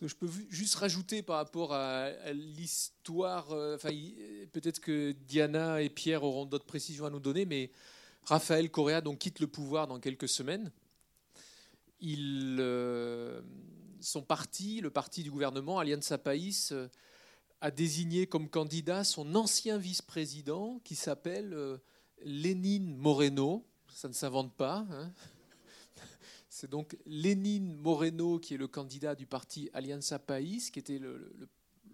Je peux juste rajouter par rapport à, l'histoire, euh, enfin, peut-être que Diana et Pierre auront d'autres précisions à nous donner, mais Raphaël Correa donc quitte le pouvoir dans quelques semaines. Il, euh, son parti, le parti du gouvernement, Alianza País, euh, a désigné comme candidat son ancien vice-président qui s'appelle Lénine Moreno. Ça ne s'invente pas. Hein. C'est donc Lénine Moreno qui est le candidat du parti Alianza País, qui était le,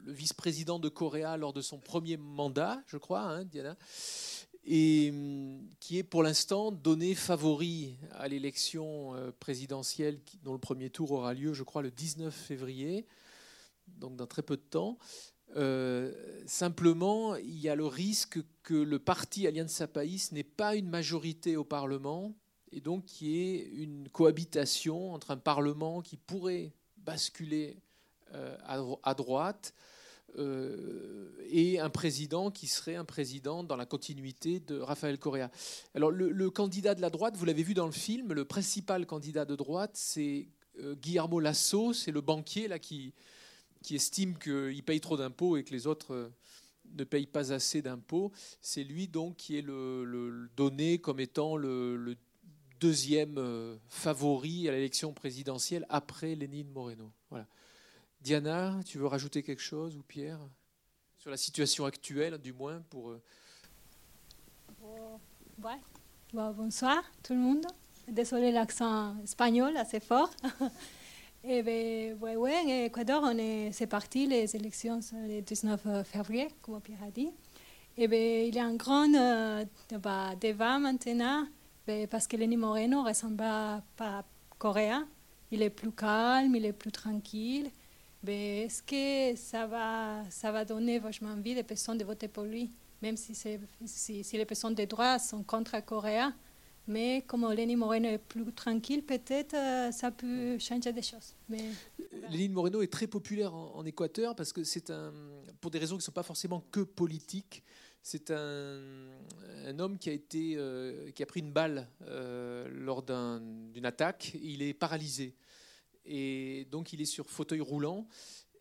vice-président de Corée lors de son premier mandat, je crois, hein, Diana, et hum, qui est pour l'instant donné favori à l'élection euh, présidentielle dont le premier tour aura lieu, je crois, le 19 février, donc dans très peu de temps. Euh, simplement, il y a le risque que le parti Alianza País n'ait pas une majorité au Parlement et donc qui est une cohabitation entre un Parlement qui pourrait basculer euh, à droite euh, et un président qui serait un président dans la continuité de Rafael Correa. Alors le, candidat de la droite, vous l'avez vu dans le film, le principal candidat de droite, c'est euh, Guillermo Lasso, c'est le banquier là qui, qui estime qu'il paye trop d'impôts et que les autres ne payent pas assez d'impôts. C'est lui donc qui est donné comme étant le deuxième euh, favori à l'élection présidentielle après Lénine Moreno. Voilà. Diana, tu veux rajouter quelque chose ou Pierre sur la situation actuelle, du moins pour. Euh, bonsoir tout le monde. Désolé l'accent espagnol assez fort. Et eh ben, ouais, ouais, Équateur, on est, c'est parti les élections le 19 février, comme Pierre a dit. Et eh ben, il y a un grand euh, débat maintenant ben, parce que Lenny Moreno ne ressemble pas à Corée. Il est plus calme, il est plus tranquille. Ben, est-ce que ça va, ça va donner vachement envie des personnes de voter pour lui, même si, si, si les personnes de droite sont contre Corée mais comme Lenny Moreno est plus tranquille, peut-être euh, ça peut changer des choses. Mais, Lénine Moreno est très populaire en, en Équateur parce que c'est un, pour des raisons qui ne sont pas forcément que politiques. C'est un, homme qui a, été, euh, qui a pris une balle euh, lors d'une attaque. Il est paralysé. Et donc, il est sur fauteuil roulant.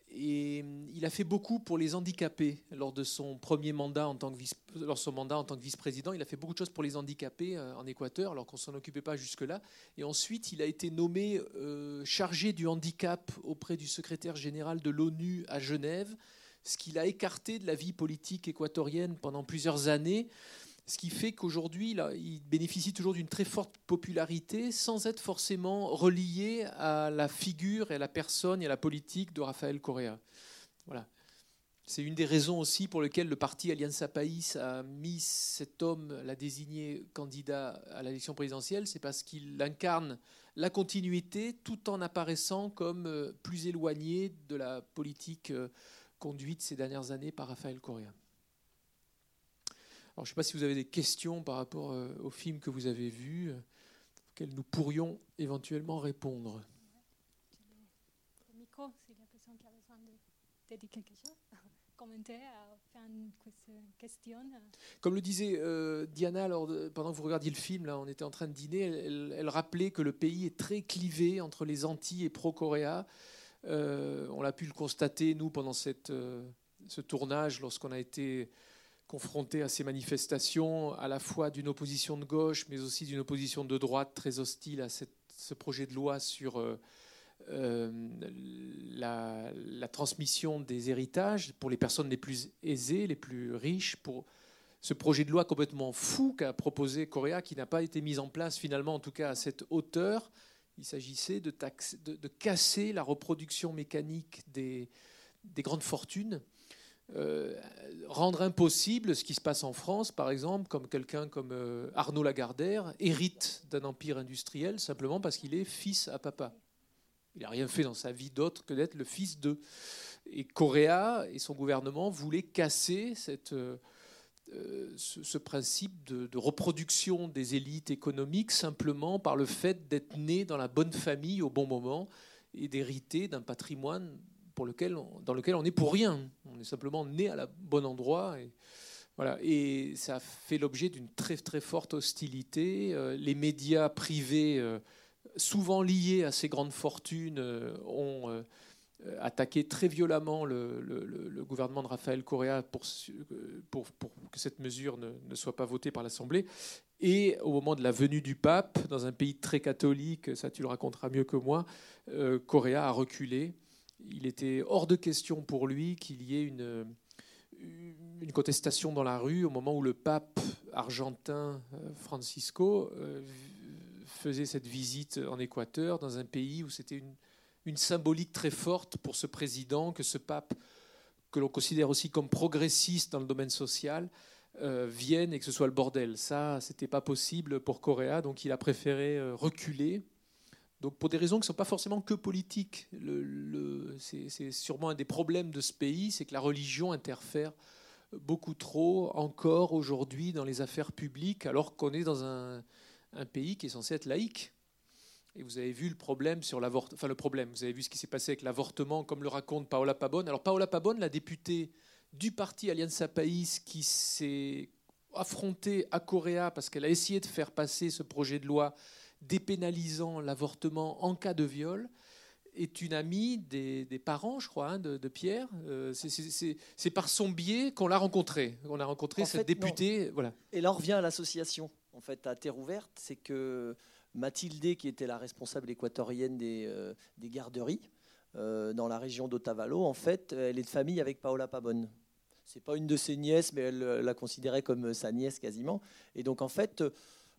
Et il a fait beaucoup pour les handicapés lors de son premier mandat en tant que vice, lors son mandat en tant que vice-président. Il a fait beaucoup de choses pour les handicapés euh, en Équateur, alors qu'on s'en occupait pas jusque-là. Et ensuite, il a été nommé chargé du handicap auprès du secrétaire général de l'ONU à Genève ce qu'il a écarté de la vie politique équatorienne pendant plusieurs années, ce qui fait qu'aujourd'hui, il bénéficie toujours d'une très forte popularité sans être forcément relié à la figure et à la personne et à la politique de Rafael Correa. Voilà. C'est une des raisons aussi pour lesquelles le parti Alianza País a mis cet homme, l'a désigné candidat à l'élection présidentielle, c'est parce qu'il incarne la continuité tout en apparaissant comme euh, plus éloigné de la politique euh, conduite ces dernières années par Raphaël Correa. Alors, je ne sais pas si vous avez des questions par rapport euh, au film que vous avez vu, euh, auxquelles nous pourrions éventuellement répondre. Le micro, si la personne qui a besoin de, dire quelque chose, commenter, faire une question. Comme le disait euh, Diana alors, pendant que vous regardiez le film, là, on était en train de dîner, elle, elle rappelait que le pays est très clivé entre les Antilles et pro-Coréa. Euh, on a pu le constater, nous, pendant euh, ce tournage, lorsqu'on a été confronté à ces manifestations, à la fois d'une opposition de gauche, mais aussi d'une opposition de droite très hostile à ce projet de loi sur euh, la, la, transmission des héritages pour les personnes les plus aisées, les plus riches, pour ce projet de loi complètement fou qu'a proposé Coréa, qui n'a pas été mis en place finalement, en tout cas à cette hauteur, il s'agissait de, casser la reproduction mécanique des, grandes fortunes, euh, rendre impossible ce qui se passe en France, par exemple, comme quelqu'un comme euh, Arnaud Lagardère hérite d'un empire industriel simplement parce qu'il est fils à papa. Il n'a rien fait dans sa vie d'autre que d'être le fils de. Et Correa et son gouvernement voulaient casser cette, euh, euh, ce, principe de, reproduction des élites économiques simplement par le fait d'être né dans la bonne famille au bon moment et d'hériter d'un patrimoine pour lequel dans lequel on n'est pour rien. On est simplement né à la bon endroit. Et, voilà. et ça fait l'objet d'une très très forte hostilité. Euh, les médias privés, euh, souvent liés à ces grandes fortunes, ont attaqué très violemment le, gouvernement de Rafael Correa pour, pour, que cette mesure ne, soit pas votée par l'Assemblée. Et au moment de la venue du pape, dans un pays très catholique, ça tu le raconteras mieux que moi, Correa a reculé. Il était hors de question pour lui qu'il y ait une, contestation dans la rue au moment où le pape argentin euh, Francisco euh, faisait cette visite en Équateur, dans un pays où c'était une, une, symbolique très forte pour ce président, que ce pape, que l'on considère aussi comme progressiste dans le domaine social, euh, vienne et que ce soit le bordel. Ça, c'était pas possible pour Correa, donc il a préféré reculer. Donc pour des raisons qui ne sont pas forcément que politiques. C'est sûrement un des problèmes de ce pays, c'est que la religion interfère beaucoup trop encore aujourd'hui dans les affaires publiques, alors qu'on est dans un, pays qui est censé être laïque. Et vous avez vu le problème sur l'avortement, enfin le problème, vous avez vu ce qui s'est passé avec l'avortement, comme le raconte Paola Pabon. Alors Paola Pabon, la députée du parti Alianza País, qui s'est affrontée à Correa parce qu'elle a essayé de faire passer ce projet de loi dépénalisant l'avortement en cas de viol, est une amie des, parents, je crois, hein, de, Pierre. Euh, c'est par son biais qu'on l'a rencontré. On a rencontré cette députée. Voilà. Et là, on revient à l'association, en fait, à Terre ouverte. C'est que Mathilde, qui était la responsable équatorienne des, euh, garderies euh, dans la région d'Otavalo, en fait, elle est de famille avec Paola Pabon. C'est pas une de ses nièces, mais elle la considérait comme sa nièce quasiment. Et donc, en fait,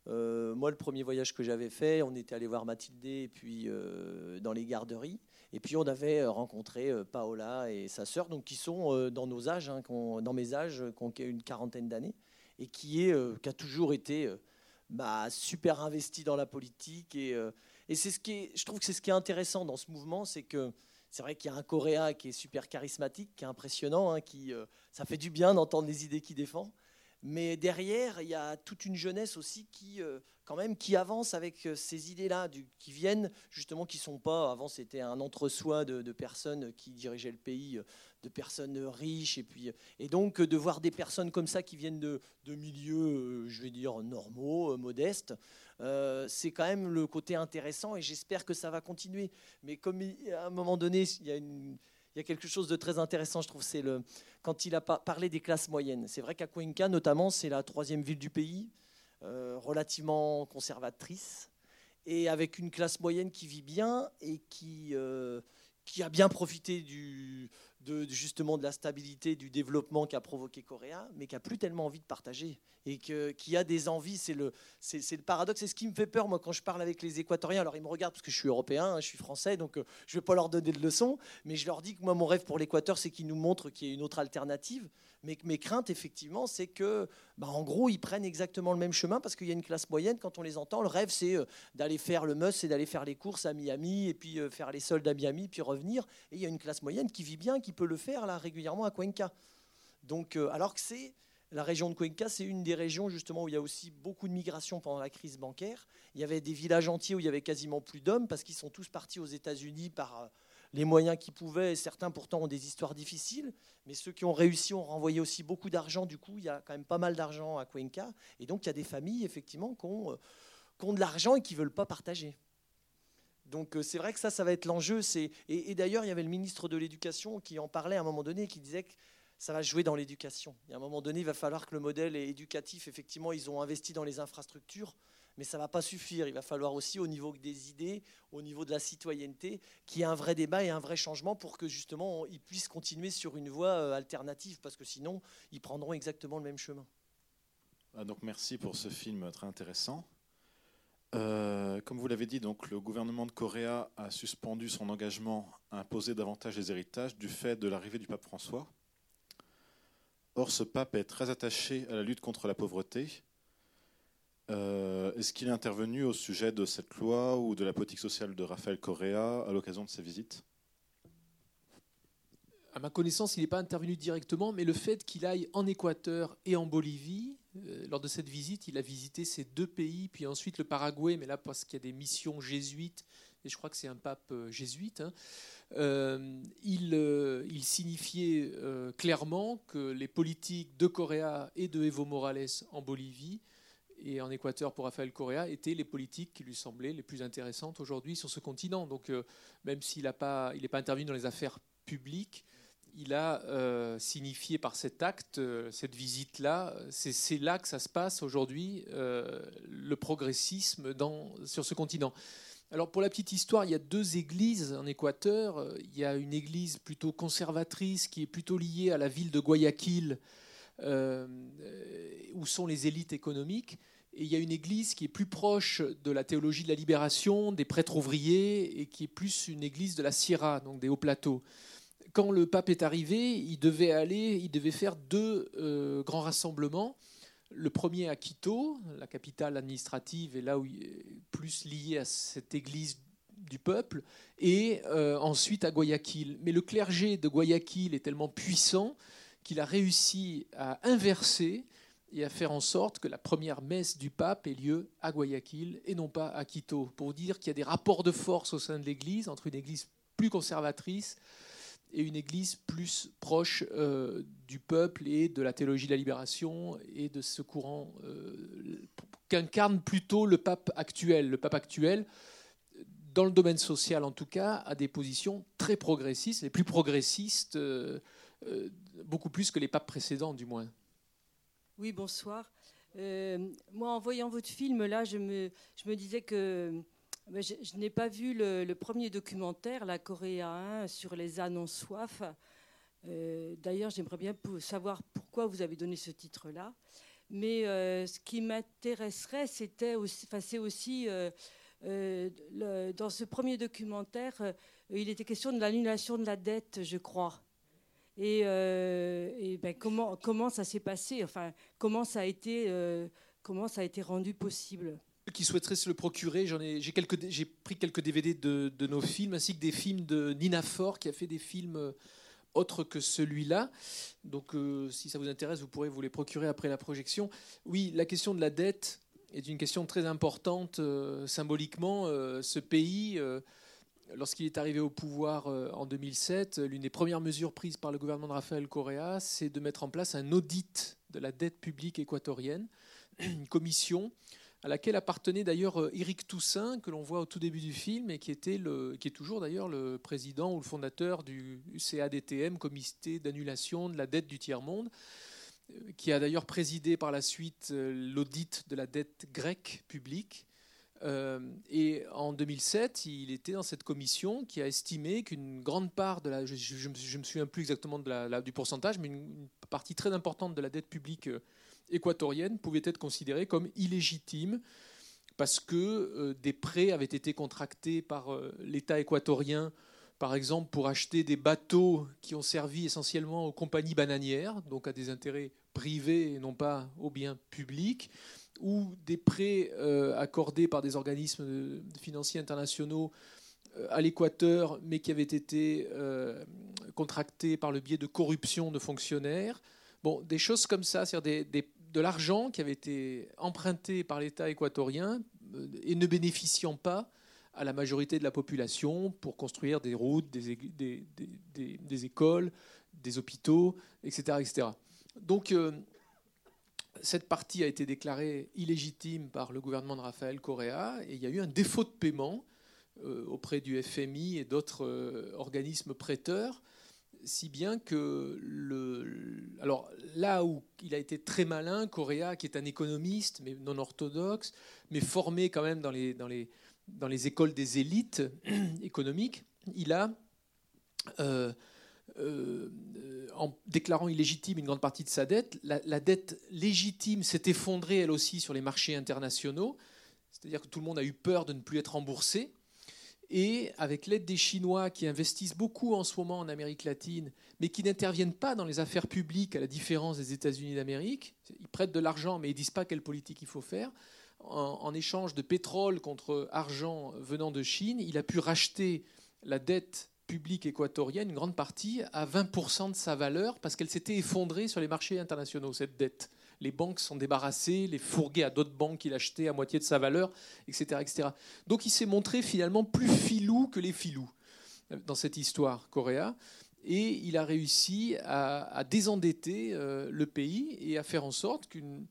euh, moi, le premier voyage que j'avais fait, on était allé voir Mathilde puis euh, dans les garderies. Et puis on avait rencontré euh, Paola et sa sœur, qui sont dans nos âges, hein, dans mes âges, qui ont une quarantaine d'années, et qui, est, qui a toujours été bah, super investi dans la politique. Et, et c'est ce qui je trouve que c'est ce qui est intéressant dans ce mouvement, c'est que c'est vrai qu'il y a un Coréa qui est super charismatique, qui est impressionnant, hein, qui, ça fait du bien d'entendre les idées qu'il défend. Mais derrière, il y a toute une jeunesse aussi qui, euh, quand même, qui avance avec euh, ces idées-là, qui viennent justement, qui sont pas. Avant, c'était un entre-soi de, personnes qui dirigeaient le pays, euh, de personnes riches, et puis et donc de voir des personnes comme ça qui viennent de, milieux, je vais dire normaux, modestes. c'est quand même le côté intéressant et j'espère que ça va continuer. Mais comme à un moment donné, il y a quelque chose de très intéressant, je trouve, c'est le, quand il a parlé des classes moyennes. C'est vrai qu'à Cuenca, notamment, c'est la troisième ville du pays, euh, relativement conservatrice, et avec une classe moyenne qui vit bien et qui, euh, qui a bien profité du, de, justement de la stabilité, du développement qu'a provoqué Coréa, mais qui a plus tellement envie de partager et que, qui a des envies. C'est le, c'est, le paradoxe. C'est ce qui me fait peur, moi, quand je parle avec les Équatoriens. Alors, ils me regardent parce que je suis européen, hein, je suis français, donc euh, je ne vais pas leur donner de leçons, mais je leur dis que moi, mon rêve pour l'Équateur, c'est qu'ils nous montrent qu'il y a une autre alternative. Mais mes craintes, effectivement, c'est que, bah, en gros, ils prennent exactement le même chemin parce qu'il y a une classe moyenne. Quand on les entend, le rêve, c'est euh, d'aller faire le must, c'est d'aller faire les courses à Miami et puis euh, faire les soldes à Miami, puis revenir. Et il y a une classe moyenne qui vit bien, qui peut le faire régulièrement à Cuenca. Donc, alors que c'est la région de Cuenca, c'est une des régions justement où il y a aussi beaucoup de migration pendant la crise bancaire. Il y avait des villages entiers où il y avait quasiment plus d'hommes parce qu'ils sont tous partis aux États-Unis par euh, les moyens qu'ils pouvaient. Certains pourtant ont des histoires difficiles, mais ceux qui ont réussi ont renvoyé aussi beaucoup d'argent. Du coup, il y a quand même pas mal d'argent à Cuenca. Et donc, il y a des familles effectivement qui ont, euh, de l'argent et qui ne veulent pas partager. Donc euh, c'est vrai que ça, ça va être l'enjeu. Et, d'ailleurs, il y avait le ministre de l'Éducation qui en parlait à un moment donné, qui disait que ça va jouer dans l'éducation. Et à un moment donné, il va falloir que le modèle éducatif, effectivement, ils ont investi dans les infrastructures, mais ça ne va pas suffire. Il va falloir aussi, au niveau des idées, au niveau de la citoyenneté, qu'il y ait un vrai débat et un vrai changement pour que justement ils puissent continuer sur une voie euh, alternative, parce que sinon, ils prendront exactement le même chemin. Ah, donc merci pour ce film très intéressant. Euh, comme vous l'avez dit, le gouvernement de Corée a suspendu son engagement à imposer davantage les héritages du fait de l'arrivée du pape François. Or, ce pape est très attaché à la lutte contre la pauvreté. Euh, est-ce qu'il est intervenu au sujet de cette loi ou de la politique sociale de Raphaël Correa à l'occasion de ses visites? À ma connaissance, il n'est pas intervenu directement, mais le fait qu'il aille en Équateur et en Bolivie, euh, lors de cette visite, il a visité ces deux pays, puis ensuite le Paraguay, mais là parce qu'il y a des missions jésuites, et je crois que c'est un pape euh, jésuite. Hein. Il, signifiait clairement que les politiques de Correa et de Evo Morales en Bolivie et en Équateur pour Rafael Correa étaient les politiques qui lui semblaient les plus intéressantes aujourd'hui sur ce continent. Donc euh, même s'il n'est pas, pas intervenu dans les affaires publiques, il a euh, signifié par cet acte, euh, cette visite-là, c'est là que ça se passe aujourd'hui, le progressisme sur ce continent. Alors pour la petite histoire, il y a deux églises en Équateur. Il y a une église plutôt conservatrice qui est plutôt liée à la ville de Guayaquil, où sont les élites économiques. Et il y a une église qui est plus proche de la théologie de la libération, des prêtres ouvriers, et qui est plus une église de la Sierra, donc des hauts plateaux. Quand le pape est arrivé, il devait aller, il devait faire deux euh, grands rassemblements. Le premier à Quito, la capitale administrative, et là où il est plus lié à cette église du peuple, et euh, ensuite à Guayaquil. Mais le clergé de Guayaquil est tellement puissant qu'il a réussi à inverser et à faire en sorte que la première messe du pape ait lieu à Guayaquil et non pas à Quito, pour dire qu'il y a des rapports de force au sein de l'Église, entre une Église plus conservatrice et une Église plus proche euh, du peuple et de la théologie de la libération et de ce courant euh, qu'incarne plutôt le pape actuel. Le pape actuel, dans le domaine social en tout cas, a des positions très progressistes, les plus progressistes. Euh, beaucoup plus que les papes précédents, du moins. Oui, bonsoir. Euh, moi, en voyant votre film, là, je me, disais que ben, je, n'ai pas vu le, premier documentaire, la coréen, sur les ânes soif. Euh, d'ailleurs, j'aimerais bien savoir pourquoi vous avez donné ce titre-là. Mais ce qui m'intéresserait, c'était aussi, c'est aussi dans ce premier documentaire, il était question de l'annulation de la dette, je crois. Et, euh, ben, comment, ça s'est passé? Enfin, comment ça a été, euh, comment ça a été rendu possible? Qui souhaiteraient se le procurer, j'en ai, j'ai, pris quelques DVD de, de, nos films, ainsi que des films de Nina Fort, qui a fait des films euh, autres que celui-là. Donc, si ça vous intéresse, vous pourrez vous les procurer après la projection. Oui, la question de la dette est une question très importante symboliquement. ce pays lorsqu'il est arrivé au pouvoir euh, en 2007, l'une des premières mesures prises par le gouvernement de Rafael Correa, c'est de mettre en place un audit de la dette publique équatorienne, une commission à laquelle appartenait d'ailleurs Éric euh, Toussaint, que l'on voit au tout début du film, et qui, était qui est toujours d'ailleurs le président ou le fondateur du CADTM, Comité d'annulation de la dette du tiers-monde, euh, qui a d'ailleurs présidé par la suite l'audit de la dette grecque publique et en 2007, il était dans cette commission qui a estimé qu'une grande part de la, je ne me souviens plus exactement du pourcentage, mais une, partie très importante de la dette publique euh, équatorienne pouvait être considérée comme illégitime parce que euh, des prêts avaient été contractés par l'État équatorien, par exemple pour acheter des bateaux qui ont servi essentiellement aux compagnies bananières, donc à des intérêts privés et non pas aux biens publics ou des prêts euh, accordés par des organismes financiers internationaux euh, à l'Équateur, mais qui avaient été euh, contractés par le biais de corruption de fonctionnaires. Bon, des choses comme ça, c'est-à-dire de l'argent qui avait été emprunté par l'État équatorien et ne bénéficiant pas à la majorité de la population pour construire des routes, des écoles, des hôpitaux, etc. etc. Donc, cette partie a été déclarée illégitime par le gouvernement de Rafael Correa et il y a eu un défaut de paiement euh, auprès du FMI et d'autres euh, organismes prêteurs, si bien que le, alors là où il a été très malin, Correa, qui est un économiste mais non orthodoxe, mais formé quand même dans les, dans les, dans les écoles des élites économiques, il a euh, euh, en déclarant illégitime une grande partie de sa dette, la, dette légitime s'est effondrée elle aussi sur les marchés internationaux, c'est-à-dire que tout le monde a eu peur de ne plus être remboursé. Et avec l'aide des Chinois qui investissent beaucoup en ce moment en Amérique latine, mais qui n'interviennent pas dans les affaires publiques à la différence des États-Unis d'Amérique, ils prêtent de l'argent mais ils disent pas quelle politique il faut faire. en, échange de pétrole contre argent venant de Chine, il a pu racheter la dette publique équatorienne, une grande partie, à 20% de sa valeur parce qu'elle s'était effondrée sur les marchés internationaux, cette dette. Les banques sont débarrassées, les fourguées à d'autres banques qu'il achetait à moitié de sa valeur, etc. etc. Donc il s'est montré finalement plus filou que les filous dans cette histoire, Coréa. Et il a réussi à, désendetter euh, le pays et à faire en sorte qu'une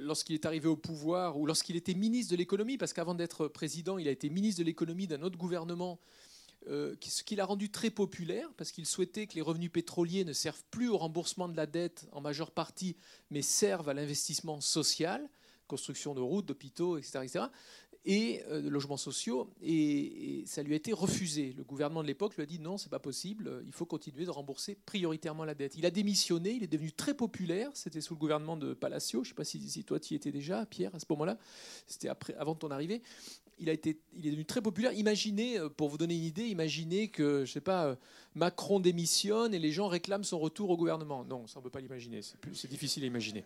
lorsqu'il est arrivé au pouvoir ou lorsqu'il était ministre de l'économie, parce qu'avant d'être président, il a été ministre de l'économie d'un autre gouvernement, euh, ce qui l'a rendu très populaire, parce qu'il souhaitait que les revenus pétroliers ne servent plus au remboursement de la dette en majeure partie, mais servent à l'investissement social, construction de routes, d'hôpitaux, etc., etc et euh, de logements sociaux, et, ça lui a été refusé. Le gouvernement de l'époque lui a dit non, c'est pas possible, il faut continuer de rembourser prioritairement la dette. Il a démissionné, il est devenu très populaire. C'était sous le gouvernement de Palacio. Je sais pas si, toi tu y étais déjà, Pierre, à ce moment-là. C'était avant ton arrivée. Il, a été, il est devenu très populaire. Imaginez, euh, pour vous donner une idée, imaginez que, je sais pas, euh, Macron démissionne et les gens réclament son retour au gouvernement. Non, ça on peut pas l'imaginer. C'est difficile à imaginer.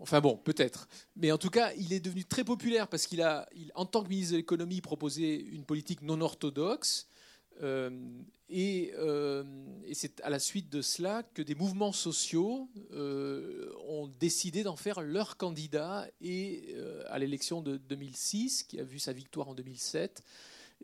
Enfin bon, peut-être. Mais en tout cas, il est devenu très populaire parce qu'il a, en tant que ministre de l'économie, proposé une politique non orthodoxe. Euh, euh, et, c'est à la suite de cela que des mouvements sociaux euh, ont décidé d'en faire leur candidat et à l'élection de 2006, qui a vu sa victoire en 2007.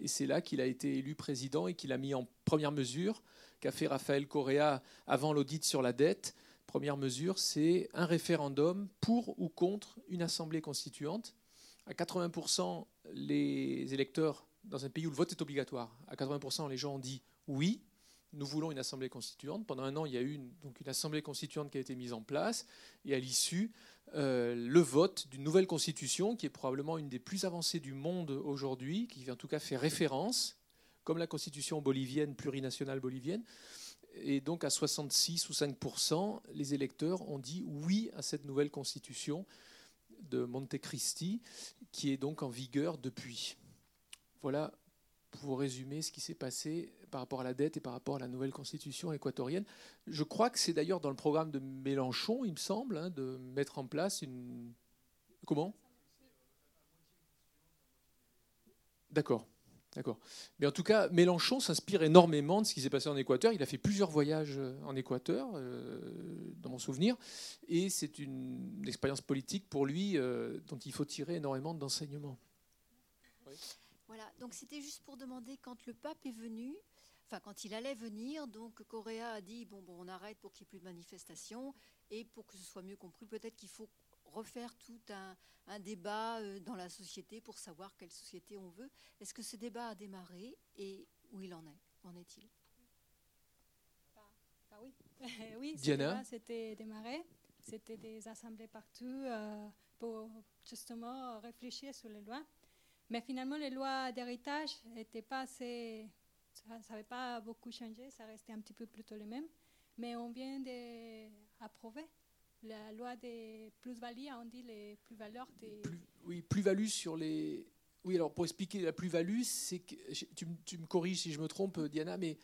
Et c'est là qu'il a été élu président et qu'il a mis en première mesure, qu'a fait Raphaël Correa avant l'audit sur la dette, Première mesure, c'est un référendum pour ou contre une assemblée constituante. À 80%, les électeurs, dans un pays où le vote est obligatoire, à 80%, les gens ont dit oui, nous voulons une assemblée constituante. Pendant un an, il y a eu une, donc une assemblée constituante qui a été mise en place, et à l'issue, euh, le vote d'une nouvelle constitution, qui est probablement une des plus avancées du monde aujourd'hui, qui en tout cas fait référence, comme la constitution bolivienne, plurinationale bolivienne, et donc à 66 ou 5% les électeurs ont dit oui à cette nouvelle constitution de Monte Cristi, qui est donc en vigueur depuis. Voilà pour résumer ce qui s'est passé par rapport à la dette et par rapport à la nouvelle constitution équatorienne. Je crois que c'est d'ailleurs dans le programme de Mélenchon, il me semble, hein, de mettre en place une... Comment? D'accord. D'accord. Mais en tout cas, Mélenchon s'inspire énormément de ce qui s'est passé en Équateur. Il a fait plusieurs voyages euh, en Équateur, euh, dans mon souvenir, et c'est une expérience politique pour lui euh, dont il faut tirer énormément d'enseignements. Voilà, donc c'était juste pour demander quand le pape est venu, enfin quand il allait venir, donc Correa a dit bon, bon on arrête pour qu'il n'y ait plus de manifestations, et pour que ce soit mieux compris, peut-être qu'il faut refaire tout un, débat euh, dans la société pour savoir quelle société on veut. Est-ce que ce débat a démarré et où il en est? En est-il? Bah oui, oui Diana? c'était démarré. C'était des assemblées partout euh, pour justement réfléchir sur les lois. Mais finalement, les lois d'héritage n'étaient pas assez. Ça n'avait pas beaucoup changé, ça restait un petit peu plutôt les mêmes. Mais on vient d'approuver la loi des plus-values, on dit les plus-valeurs des... oui, plus-value sur les... Oui, alors pour expliquer la plus-value, c'est que... Tu, tu, me corriges si je me trompe, Diana, mais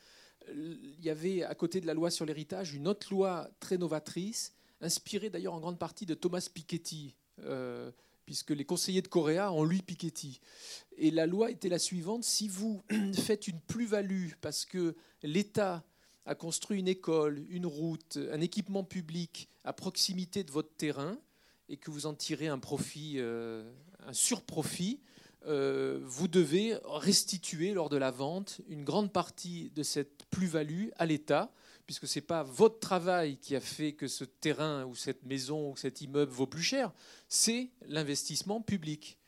euh, il y avait à côté de la loi sur l'héritage une autre loi très novatrice, inspirée d'ailleurs en grande partie de Thomas Piketty, euh, puisque les conseillers de Correa ont lu Piketty. Et la loi était la suivante, si vous faites une plus-value parce que l'État a construit une école, une route, un équipement public à proximité de votre terrain et que vous en tirez un profit, euh, un surprofit, euh, vous devez restituer lors de la vente une grande partie de cette plus-value à l'État, puisque ce n'est pas votre travail qui a fait que ce terrain ou cette maison ou cet immeuble vaut plus cher, c'est l'investissement public.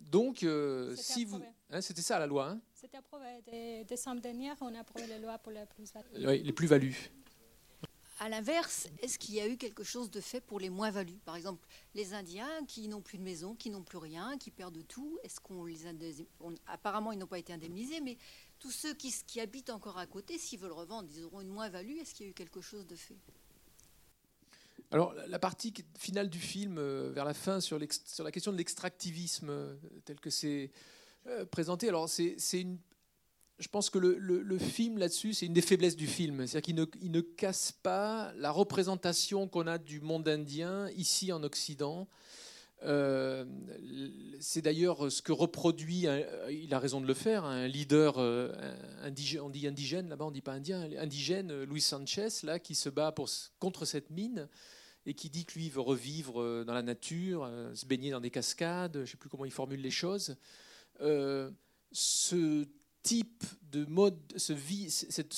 Donc, euh, si vous... Hein, c'était ça la loi. Hein? C'était approuvé. décembre dernier, on a approuvé la loi pour les plus-values. Oui, les plus-values. À l'inverse, est-ce qu'il y a eu quelque chose de fait pour les moins-values? Par exemple, les Indiens qui n'ont plus de maison, qui n'ont plus rien, qui perdent tout, est-ce qu'on les apparemment ils n'ont pas été indemnisés, mais tous ceux qui, habitent encore à côté, s'ils veulent revendre, ils auront une moins-value. Est-ce qu'il y a eu quelque chose de fait? Alors, la partie finale du film, euh, vers la fin, sur, la question de l'extractivisme, euh, tel que c'est euh, présenté. Alors, c'est une. Je pense que le, film là-dessus, c'est une des faiblesses du film. C'est-à-dire qu'il ne, il ne, casse pas la représentation qu'on a du monde indien ici en Occident. Euh, c'est d'ailleurs ce que reproduit, il a raison de le faire, un leader euh, indigène, on dit indigène là-bas, on dit pas indien, indigène, Louis Sanchez, là, qui se bat contre cette mine et qui dit que lui veut revivre dans la nature, se baigner dans des cascades, je ne sais plus comment il formule les choses. Euh, ce type de mode, ce, vie,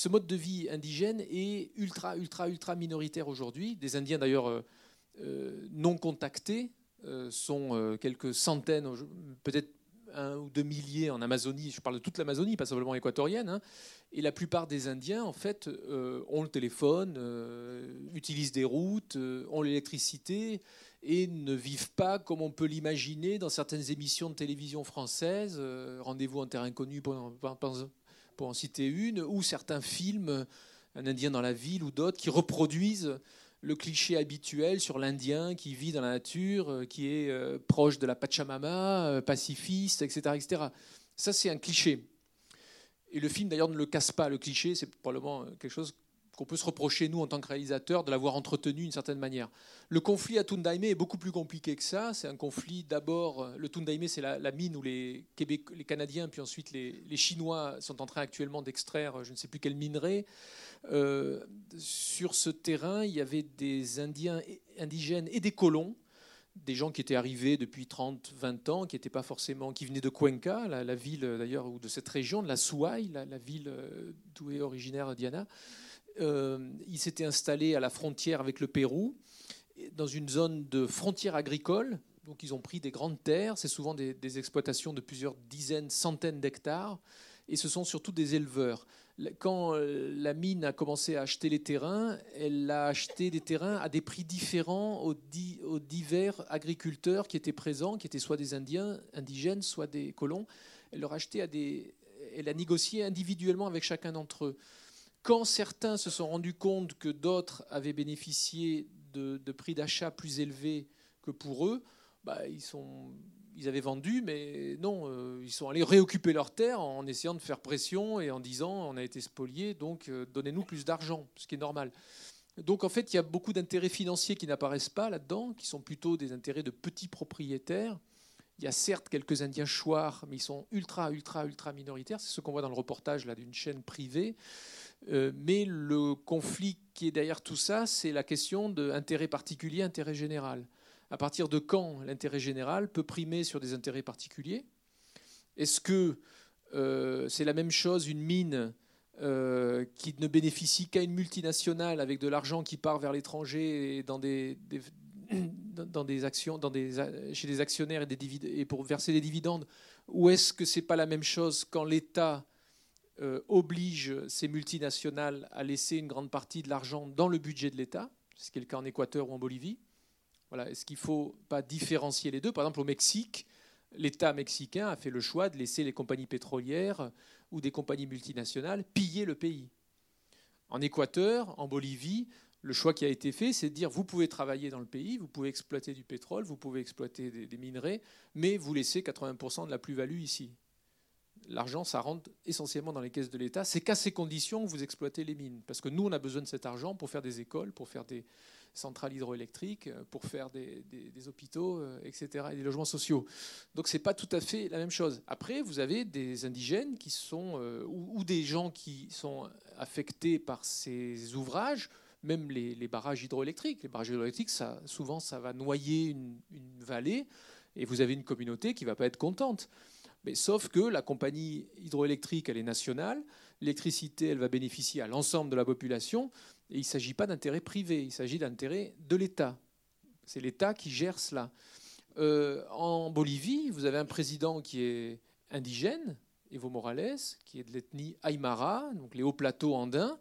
mode de vie indigène est ultra, ultra, ultra minoritaire aujourd'hui. Des Indiens d'ailleurs euh, euh, non contactés sont quelques centaines, peut-être un ou deux milliers en Amazonie, je parle de toute l'Amazonie, pas simplement équatorienne, hein. et la plupart des Indiens, en fait, euh, ont le téléphone, euh, utilisent des routes, euh, ont l'électricité, et ne vivent pas comme on peut l'imaginer dans certaines émissions de télévision françaises, Rendez-vous en terre inconnue pour, en citer une, ou certains films, Un Indien dans la ville ou d'autres, qui reproduisent le cliché habituel sur l'Indien qui vit dans la nature, euh, qui est euh, proche de la Pachamama, euh, pacifiste, etc. etc. Ça, c'est un cliché. Et le film, d'ailleurs, ne le casse pas. Le cliché, c'est probablement quelque chose qu'on peut se reprocher, nous, en tant que réalisateurs, de l'avoir entretenu d'une certaine manière. Le conflit à Tundaime est beaucoup plus compliqué que ça. C'est un conflit, d'abord, le Tundaime, c'est la, mine où les, Canadiens, puis ensuite les, Chinois sont en train actuellement d'extraire je ne sais plus quel minerai. Euh, sur ce terrain, il y avait des Indiens indigènes et des colons, des gens qui étaient arrivés depuis 30, 20 ans, qui étaient pas forcément, qui venaient de Cuenca, la, ville d'ailleurs, ou de cette région, de la Souaï, la, ville euh, d'où est originaire Diana. Euh, ils s'étaient installés à la frontière avec le Pérou, dans une zone de frontière agricole. Donc ils ont pris des grandes terres, c'est souvent des exploitations de plusieurs dizaines, centaines d'hectares, et ce sont surtout des éleveurs quand euh, la mine a commencé à acheter les terrains, elle a acheté des terrains à des prix différents aux, divers agriculteurs qui étaient présents, qui étaient soit des Indiens, indigènes, soit des colons. Elle leur a acheté à des, elle a négocié individuellement avec chacun d'entre eux. Quand certains se sont rendus compte que d'autres avaient bénéficié de, prix d'achat plus élevés que pour eux, bah, ils avaient vendu, mais non, euh, ils sont allés réoccuper leurs terres en essayant de faire pression et en disant on a été spoliés, donc euh, donnez-nous plus d'argent, ce qui est normal. Donc en fait, il y a beaucoup d'intérêts financiers qui n'apparaissent pas là-dedans, qui sont plutôt des intérêts de petits propriétaires. Il y a certes quelques Indiens chouards, mais ils sont ultra, ultra, ultra minoritaires. C'est ce qu'on voit dans le reportage d'une chaîne privée. Euh, mais le conflit qui est derrière tout ça, c'est la question d'intérêt particulier, intérêt général à partir de quand l'intérêt général peut primer sur des intérêts particuliers? Est-ce que euh, c'est la même chose une mine euh, qui ne bénéficie qu'à une multinationale avec de l'argent qui part vers l'étranger et dans des, dans des actions, chez des actionnaires et, pour verser des dividendes Ou est-ce que c'est pas la même chose quand l'État euh, oblige ces multinationales à laisser une grande partie de l'argent dans le budget de l'État, ce qui est le cas en Équateur ou en Bolivie voilà. Est-ce qu'il ne faut pas différencier les deux? Par exemple, au Mexique, l'État mexicain a fait le choix de laisser les compagnies pétrolières ou des compagnies multinationales piller le pays. En Équateur, en Bolivie, le choix qui a été fait, c'est de dire vous pouvez travailler dans le pays, vous pouvez exploiter du pétrole, vous pouvez exploiter des, minerais, mais vous laissez 80% de la plus-value ici. L'argent, ça rentre essentiellement dans les caisses de l'État. C'est qu'à ces conditions que vous exploitez les mines. Parce que nous, on a besoin de cet argent pour faire des écoles, pour faire des, centrales hydroélectriques pour faire des, hôpitaux, euh, etc., et des logements sociaux. Donc c'est pas tout à fait la même chose. Après, vous avez des indigènes qui sont, euh, ou, des gens qui sont affectés par ces ouvrages, même les, barrages hydroélectriques. Les barrages hydroélectriques, souvent, ça va noyer une, vallée, et vous avez une communauté qui va pas être contente. Mais sauf que la compagnie hydroélectrique, elle est nationale, l'électricité, elle va bénéficier à l'ensemble de la population, et il ne s'agit pas d'intérêt privé, il s'agit d'intérêt de l'État. C'est l'État qui gère cela. Euh, en Bolivie, vous avez un président qui est indigène, Evo Morales, qui est de l'ethnie Aymara, donc les hauts plateaux andins,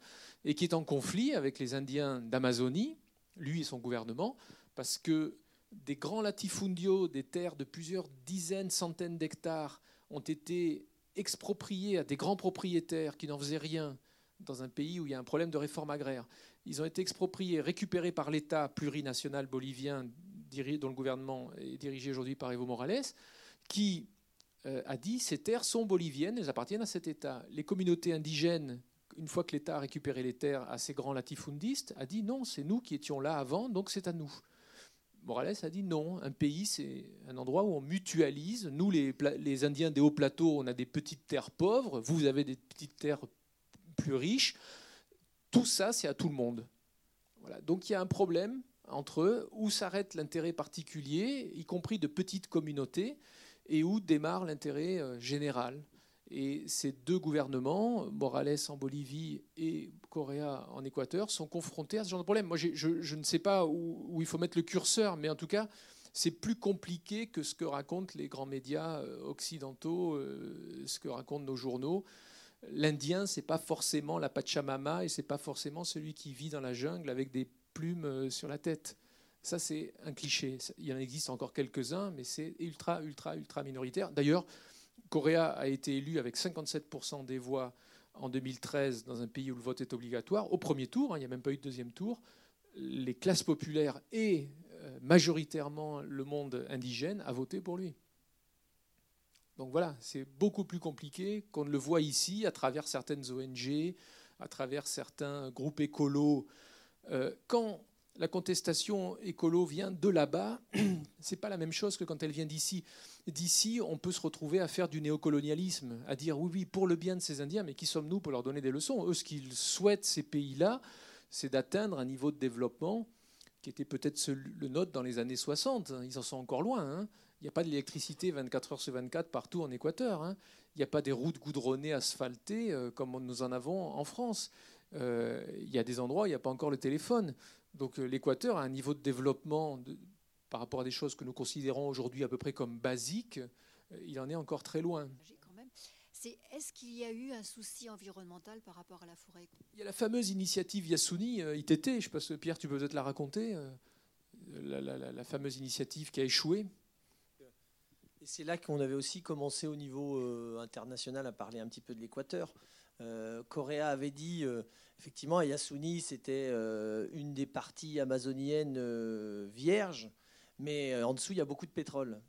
et qui est en conflit avec les Indiens d'Amazonie, lui et son gouvernement, parce que des grands latifundios, des terres de plusieurs dizaines, centaines d'hectares, ont été expropriés à des grands propriétaires qui n'en faisaient rien dans un pays où il y a un problème de réforme agraire. Ils ont été expropriés, récupérés par l'État plurinational bolivien dont le gouvernement est dirigé aujourd'hui par Evo Morales, qui euh, a dit ces terres sont boliviennes, elles appartiennent à cet État. Les communautés indigènes, une fois que l'État a récupéré les terres à ces grands latifundistes, a dit non, c'est nous qui étions là avant, donc c'est à nous. Morales a dit non, un pays, c'est un endroit où on mutualise. Nous, les, Indiens des hauts plateaux, on a des petites terres pauvres, vous avez des petites terres plus riches. Tout ça, c'est à tout le monde. Voilà. Donc il y a un problème entre eux, où s'arrête l'intérêt particulier, y compris de petites communautés, et où démarre l'intérêt euh, général? Et ces deux gouvernements, Morales en Bolivie et Correa en Équateur, sont confrontés à ce genre de problème. Moi, je, ne sais pas où, où, il faut mettre le curseur, mais en tout cas, c'est plus compliqué que ce que racontent les grands médias euh, occidentaux, euh, ce que racontent nos journaux. L'Indien, c'est pas forcément la Pachamama et c'est pas forcément celui qui vit dans la jungle avec des plumes euh, sur la tête. Ça, c'est un cliché. Il en existe encore quelques-uns, mais c'est ultra, ultra, ultra minoritaire. D'ailleurs, Correa a été élu avec 57% des voix en 2013 dans un pays où le vote est obligatoire. Au premier tour, hein, il n'y a même pas eu de deuxième tour. Les classes populaires et euh, majoritairement le monde indigène a voté pour lui. Donc voilà, c'est beaucoup plus compliqué qu'on ne le voit ici à travers certaines ONG, à travers certains groupes écolos. Euh, quand la contestation écolo vient de là-bas, c'est pas la même chose que quand elle vient d'ici. D'ici, on peut se retrouver à faire du néocolonialisme, à dire oui, oui, pour le bien de ces Indiens, mais qui sommes-nous pour leur donner des leçons? Eux, ce qu'ils souhaitent, ces pays-là, c'est d'atteindre un niveau de développement qui était peut-être le nôtre dans les années 60. Ils en sont encore loin. Hein. Il n'y a pas de l'électricité 24 heures sur 24 partout en Équateur. Hein. Il n'y a pas des routes goudronnées, asphaltées euh, comme nous en avons en France. Euh, il y a des endroits où il n'y a pas encore le téléphone. Donc euh, l'Équateur a un niveau de développement par rapport à des choses que nous considérons aujourd'hui à peu près comme basiques. il en est encore très loin est-ce qu'il y a eu un souci environnemental par rapport à la forêt? Il y a la fameuse initiative Yasuni, euh, ITT, je pense, Pierre, tu peux peut-être la raconter, euh, la, fameuse initiative qui a échoué. Et c'est là qu'on avait aussi commencé au niveau euh, international à parler un petit peu de l'Équateur. Correa avait dit, effectivement, Yasuni, c'était une des parties amazoniennes vierges, mais en dessous, il y a beaucoup de pétrole.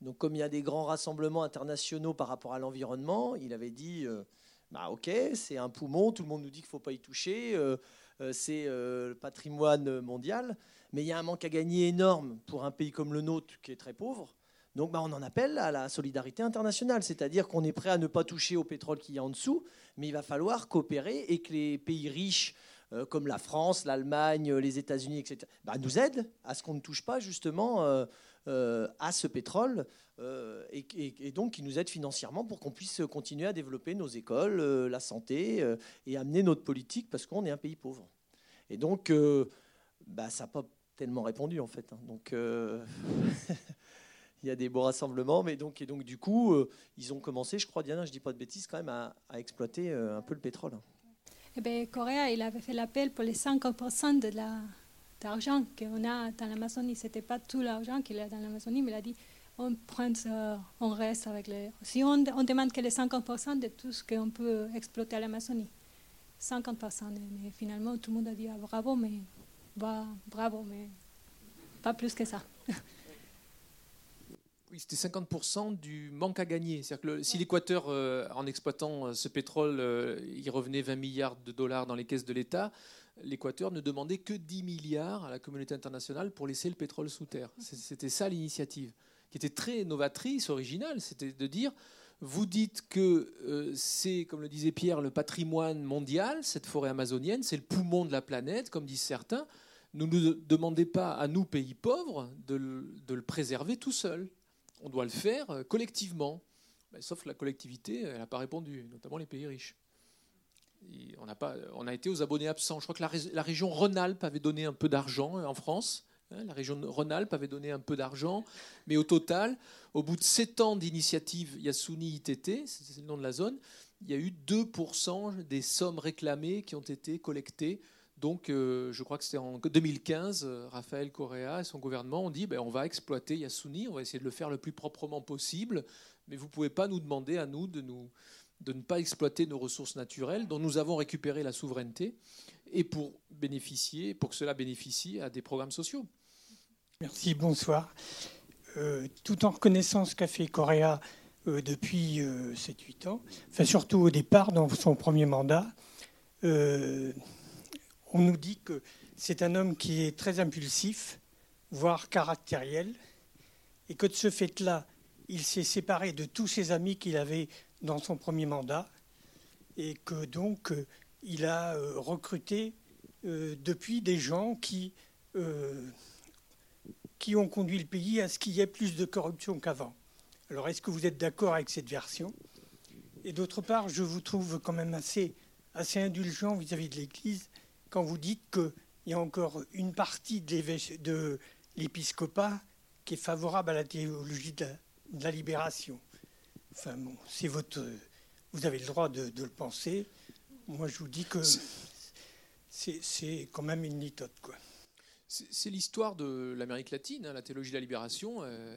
Donc comme il y a des grands rassemblements internationaux par rapport à l'environnement, il avait dit, euh, bah ok, c'est un poumon, tout le monde nous dit qu'il ne faut pas y toucher, euh, euh, c'est le patrimoine mondial, mais il y a un manque à gagner énorme pour un pays comme le nôtre qui est très pauvre. Donc bah, on en appelle à la solidarité internationale, c'est-à-dire qu'on est prêt à ne pas toucher au pétrole qui est en dessous, mais il va falloir coopérer et que les pays riches comme la France, l'Allemagne, les États-Unis, etc., bah, nous aident à ce qu'on ne touche pas justement euh, à ce pétrole euh, et, donc qui nous aide financièrement pour qu'on puisse continuer à développer nos écoles, euh, la santé et amener notre politique parce qu'on est un pays pauvre. Et donc, bah, ça n'a pas tellement répondu en fait. Hein. Donc, il y a des beaux rassemblements, mais donc, du coup, ils ont commencé, je crois, Diana, je dis pas de bêtises, quand même à, exploiter un peu le pétrole. Eh bien, Corée, il avait fait l'appel pour les 50% de la d'argent qu'on a dans l'Amazonie. Ce n'était pas tout l'argent qu'il a dans l'Amazonie, mais il a dit on prend on reste avec les. Si on, on demande que les 50% de tout ce qu'on peut exploiter à l'Amazonie. 50%. Mais finalement, tout le monde a dit ah, bravo, mais bah, bravo, mais pas plus que ça. C'était 50% du manque à gagner. C'est-à-dire que si l'Équateur, euh, en exploitant euh, ce pétrole, euh, il revenait 20 milliards de dollars dans les caisses de l'État, l'Équateur ne demandait que 10 milliards à la communauté internationale pour laisser le pétrole sous terre. C'était ça l'initiative, qui était très novatrice, originale. C'était de dire, vous dites que c'est, comme le disait Pierre, le patrimoine mondial, cette forêt amazonienne, c'est le poumon de la planète, comme disent certains. Ne nous demandez pas à nous, pays pauvres, de le, préserver tout seul. On doit le faire euh, collectivement. Ben, sauf la collectivité, elle n'a pas répondu, notamment les pays riches on, a été aux abonnés absents. Je crois que la, région Rhône-Alpes avait donné un peu d'argent euh, en France. Hein, la région Rhône-Alpes avait donné un peu d'argent. Mais au total, au bout de sept ans d'initiative Yasuni ITT, c'est le nom de la zone, il y a eu 2% des sommes réclamées qui ont été collectées. Donc, euh, je crois que c'était en 2015, euh, Raphaël Correa et son gouvernement ont dit ben, on va exploiter Yasuni, on va essayer de le faire le plus proprement possible, mais vous ne pouvez pas nous demander à nous de ne pas exploiter nos ressources naturelles dont nous avons récupéré la souveraineté et pour bénéficier, pour que cela bénéficie à des programmes sociaux. Merci, bonsoir. Euh, tout en reconnaissant ce qu'a fait Correa depuis 7-8 euh, ans, enfin surtout au départ dans son premier mandat, on nous dit que c'est un homme qui est très impulsif, voire caractériel, et que de ce fait-là, il s'est séparé de tous ses amis qu'il avait dans son premier mandat et que donc euh, il a euh, recruté euh, depuis des gens qui, ont conduit le pays à ce qu'il y ait plus de corruption qu'avant. Alors est-ce que vous êtes d'accord avec cette version? Et d'autre part, je vous trouve quand même assez indulgent vis-à-vis de l'Église quand vous dites qu'il y a encore une partie de l'épiscopat qui est favorable à la théologie de la, libération. Enfin bon, c'est votre, vous avez le droit de, le penser. Moi, je vous dis que c'est quand même une litote, quoi. C'est l'histoire de l'Amérique latine, hein, la théologie de la libération. Euh,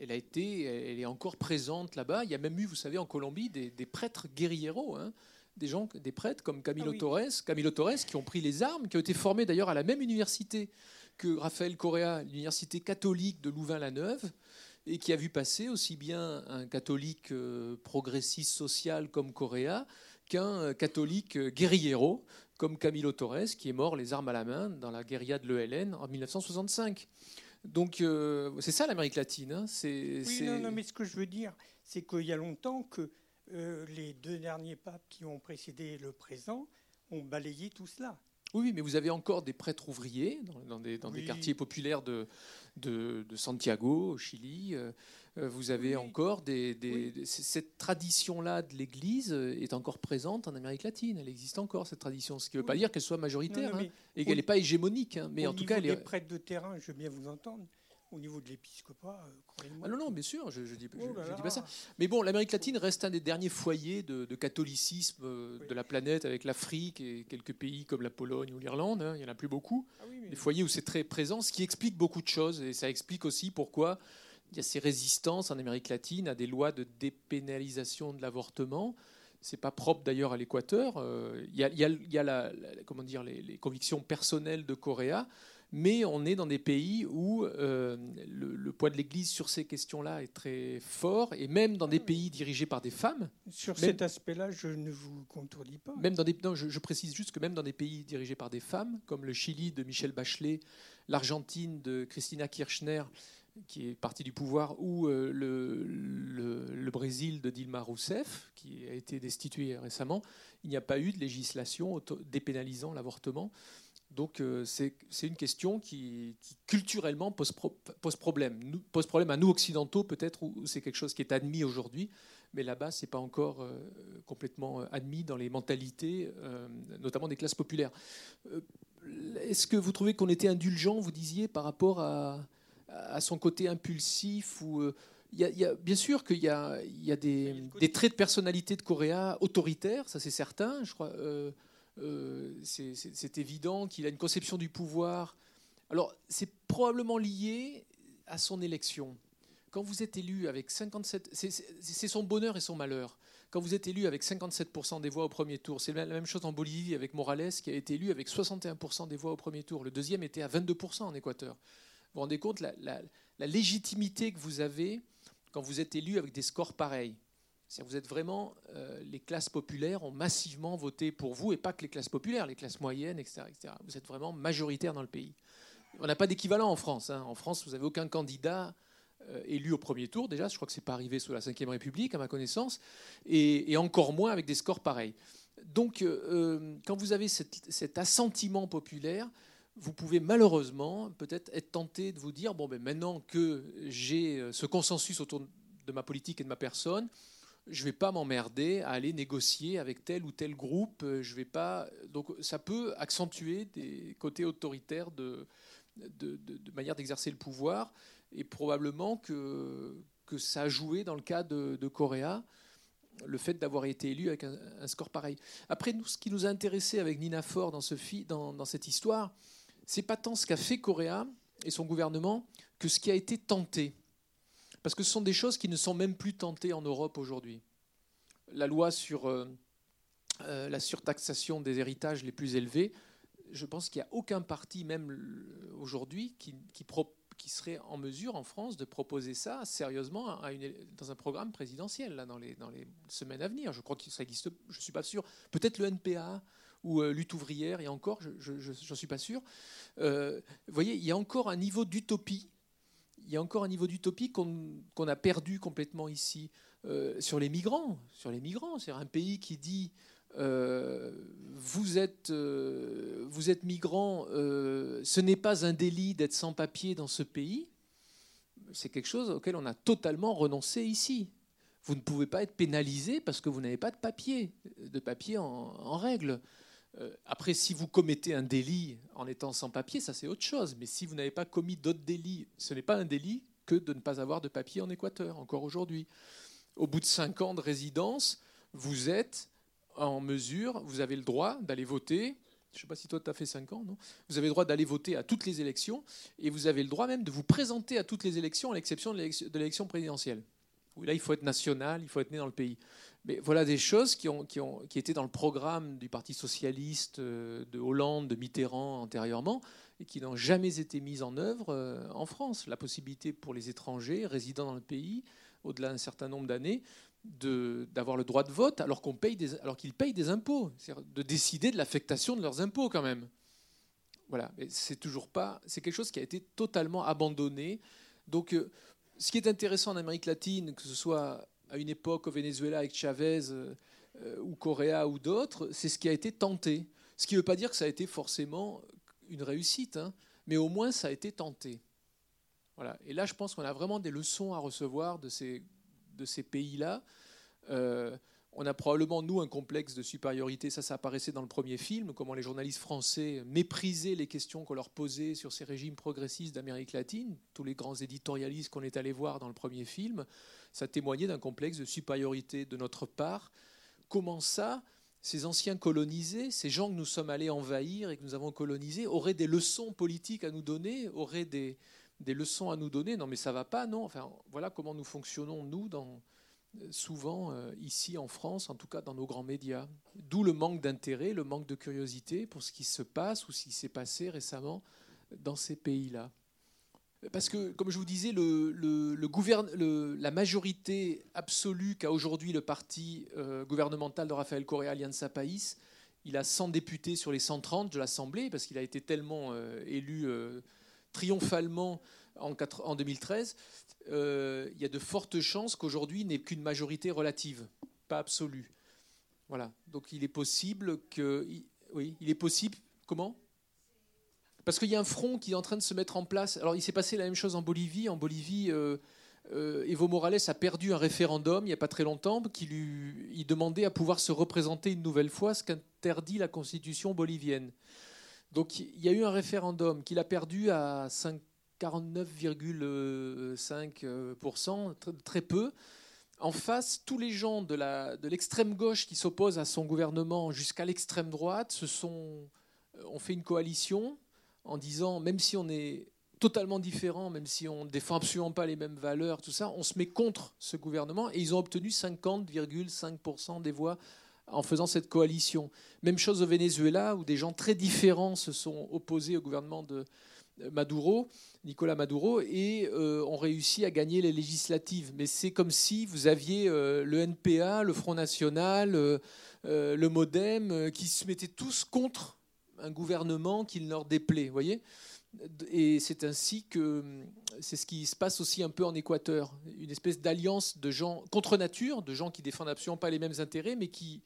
elle, a été, elle est encore présente là-bas. Il y a même eu, vous savez, en Colombie, des, prêtres guerrieros, hein, des gens, des prêtres comme Camilo ah Torres, Camilo Torres, qui ont pris les armes, qui ont été formés d'ailleurs à la même université que Raphaël Correa, l'université catholique de Louvain-la-Neuve, et qui a vu passer aussi bien un catholique euh, progressiste social comme Correa qu'un euh, catholique guerriero comme Camilo Torres, qui est mort les armes à la main dans la guérilla de l'ELN en 1965. Donc euh, c'est ça l'Amérique latine. Hein. C'est, oui, Non, non, mais ce que je veux dire, c'est qu'il y a longtemps que euh, les deux derniers papes qui ont précédé le présent ont balayé tout cela. Oui, mais vous avez encore des prêtres ouvriers dans, des, quartiers populaires de, de, Santiago, au Chili. Euh, euh, vous avez encore des, cette tradition-là de l'Église est encore présente en Amérique latine. Elle existe encore cette tradition, ce qui ne veut pas dire qu'elle soit majoritaire hein, et qu'elle n'est pas hégémonique. Hein, mais en tout cas, elle est. prêtres de terrain, je veux bien vous entendre. Au niveau de l'épiscopat, euh, ah non, non, bien sûr, je ne dis, oh dis, pas ça. Mais bon, l'Amérique latine reste un des derniers foyers de, catholicisme euh, de la planète, avec l'Afrique et quelques pays comme la Pologne ou l'Irlande. Hein, il n'y en a plus beaucoup. Ah des foyers où c'est très présent, ce qui explique beaucoup de choses. Et ça explique aussi pourquoi il y a ces résistances en Amérique latine à des lois de dépénalisation de l'avortement. C'est pas propre d'ailleurs à l'Équateur. Euh, il y a, comment dire, les, convictions personnelles de Corée, mais on est dans des pays où euh, le, poids de l'Église sur ces questions-là est très fort, et même dans des pays dirigés par des femmes. Sur cet aspect-là, je ne vous contredis pas. Même dans des, je, je, précise juste que même dans des pays dirigés par des femmes, comme le Chili de Michel Bachelet, l'Argentine de Christina Kirchner, qui est parti du pouvoir, ou euh, le, le, Brésil de Dilma Rousseff, qui a été destitué récemment, il n'y a pas eu de législation dépénalisant l'avortement. Donc euh, c'est une question qui, culturellement pose, pose, problème. Nous, pose problème à nous occidentaux peut-être, où c'est quelque chose qui est admis aujourd'hui, mais là-bas, ce n'est pas encore euh, complètement admis dans les mentalités, notamment des classes populaires. Est-ce que vous trouvez qu'on était indulgent, vous disiez, par rapport à, à son côté impulsif ou euh, il y, a, bien sûr qu'il y a, il y a des, des, traits de personnalité de Coréa autoritaires, ça c'est certain. Je crois, euh, euh, c'est évident qu'il a une conception du pouvoir. Alors c'est probablement lié à son élection. Quand vous êtes élu avec 57, c'est son bonheur et son malheur. Quand vous êtes élu avec 57% des voix au premier tour, c'est la même chose en Bolivie avec Morales qui a été élu avec 61% des voix au premier tour. Le deuxième était à 22% en Équateur. Vous vous rendez compte la, la, légitimité que vous avez quand vous êtes élu avec des scores pareils vous êtes vraiment, euh, les classes populaires ont massivement voté pour vous, et pas que les classes populaires, les classes moyennes, etc. etc. Vous êtes vraiment majoritaire dans le pays. On n'a pas d'équivalent en France. Hein. En France, vous n'avez aucun candidat euh, élu au premier tour. Déjà, je crois que ce n'est pas arrivé sous la Ve République, à ma connaissance, et, encore moins avec des scores pareils. Donc, euh, quand vous avez cet assentiment populaire, vous pouvez malheureusement peut-être être tenté de vous dire bon, ben maintenant que j'ai ce consensus autour de ma politique et de ma personne, je ne vais pas m'emmerder à aller négocier avec tel ou tel groupe. Euh, je vais pas. Donc, ça peut accentuer des côtés autoritaires de, manière d'exercer le pouvoir, et probablement que, ça a joué dans le cas de, de le fait d'avoir été élu avec un, score pareil. Après, ce qui nous a intéressé avec Nina Ford dans, ce dans, dans cette histoire, c'est pas tant ce qu'a fait Coréa et son gouvernement que ce qui a été tenté. Parce que ce sont des choses qui ne sont même plus tentées en Europe aujourd'hui. La loi sur euh, euh, la surtaxation des héritages les plus élevés, je pense qu'il n'y a aucun parti, même aujourd'hui, qui, serait en mesure en France de proposer ça sérieusement dans un programme présidentiel dans, les, dans les semaines à venir. Je crois que ça existe, je ne suis pas sûr. Peut-être le NPA, ou euh, lutte ouvrière, et encore, je n'en suis pas sûr. Vous voyez, il y a encore un niveau d'utopie, il y a encore un niveau d'utopie qu'on a perdu complètement ici. Euh, sur les migrants, sur les migrants, c'est un pays qui dit vous êtes vous êtes migrant, ce n'est pas un délit d'être sans papier dans ce pays. C'est quelque chose auquel on a totalement renoncé ici. Vous ne pouvez pas être pénalisé parce que vous n'avez pas de papier, de papier en règle. Euh, après, si vous commettez un délit en étant sans papier, ça c'est autre chose. Mais si vous n'avez pas commis d'autres délits, ce n'est pas un délit que de ne pas avoir de papier en Équateur, encore aujourd'hui. Au bout de cinq ans de résidence, vous êtes en mesure, vous avez le droit d'aller voter. Je ne sais pas si toi tu as fait cinq ans, non? Vous avez le droit d'aller voter à toutes les élections et vous avez le droit même de vous présenter à toutes les élections, à l'exception de l'élection présidentielle. Là, il faut être national, il faut être né dans le pays. Mais voilà des choses qui, étaient dans le programme du Parti socialiste euh, de Hollande, de Mitterrand antérieurement, et qui n'ont jamais été mises en œuvre euh, en France. La possibilité pour les étrangers résidant dans le pays, au-delà d'un certain nombre d'années, d'avoir le droit de vote alors qu'on paye des, alors qu'ils payent des impôts, de décider de l'affectation de leurs impôts quand même. Voilà, c'est toujours pas, c'est quelque chose qui a été totalement abandonné. Donc, euh, ce qui est intéressant en Amérique latine, que ce soit à une époque au Venezuela avec Chavez euh, ou Correa ou d'autres, c'est ce qui a été tenté. Ce qui ne veut pas dire que ça a été forcément une réussite, hein, mais au moins ça a été tenté. Voilà. Et là, je pense qu'on a vraiment des leçons à recevoir de ces, de ces pays-là. Euh, on a probablement, nous, un complexe de supériorité. Ça, ça apparaissait dans le premier film, comment les journalistes français méprisaient les questions qu'on leur posait sur ces régimes progressistes d'Amérique latine. Tous les grands éditorialistes qu'on est allé voir dans le premier film, ça témoignait d'un complexe de supériorité de notre part. Comment ça, ces anciens colonisés, ces gens que nous sommes allés envahir et que nous avons colonisés, auraient des leçons politiques à nous donner, auraient des, des leçons à nous donner? Non, mais ça va pas, non? Enfin, voilà comment nous fonctionnons, nous, dans souvent euh, ici en France, en tout cas dans nos grands médias. D'où le manque d'intérêt, le manque de curiosité pour ce qui se passe ou ce qui s'est passé récemment dans ces pays-là. Parce que, comme je vous disais, la majorité absolue qu'a aujourd'hui le parti euh, gouvernemental de Rafael Correa, Alianza País, il a 100 députés sur les 130 de l'Assemblée, parce qu'il a été tellement euh, élu triomphalement en, 2013, euh, il y a de fortes chances qu'aujourd'hui n'ait qu'une majorité relative, pas absolue. Voilà. Donc il est possible que. Oui, il est possible. Comment? Parce qu'il y a un front qui est en train de se mettre en place. Alors il s'est passé la même chose en Bolivie. En Bolivie. Euh, euh, Evo Morales a perdu un référendum il n'y a pas très longtemps qui lui il demandait à pouvoir se représenter une nouvelle fois, ce qu'interdit la constitution bolivienne. Donc il y a eu un référendum qu'il a perdu à 49,5%, très peu. En face, tous les gens de l'extrême gauche qui s'opposent à son gouvernement jusqu'à l'extrême droite se sont, euh, ont fait une coalition en disant, même si on est totalement différent, même si on ne défend absolument pas les mêmes valeurs, tout ça, on se met contre ce gouvernement et ils ont obtenu 50,5% des voix en faisant cette coalition. Même chose au Venezuela, où des gens très différents se sont opposés au gouvernement de Maduro, Nicolas Maduro, et euh, ont réussi à gagner les législatives. Mais c'est comme si vous aviez euh, le NPA, le Front National, euh, le Modem, qui se mettaient tous contre un gouvernement qui leur déplaît. voyez? Et c'est ainsi que c'est ce qui se passe aussi un peu en Équateur, une espèce d'alliance de gens contre nature, de gens qui défendent absolument pas les mêmes intérêts, mais qui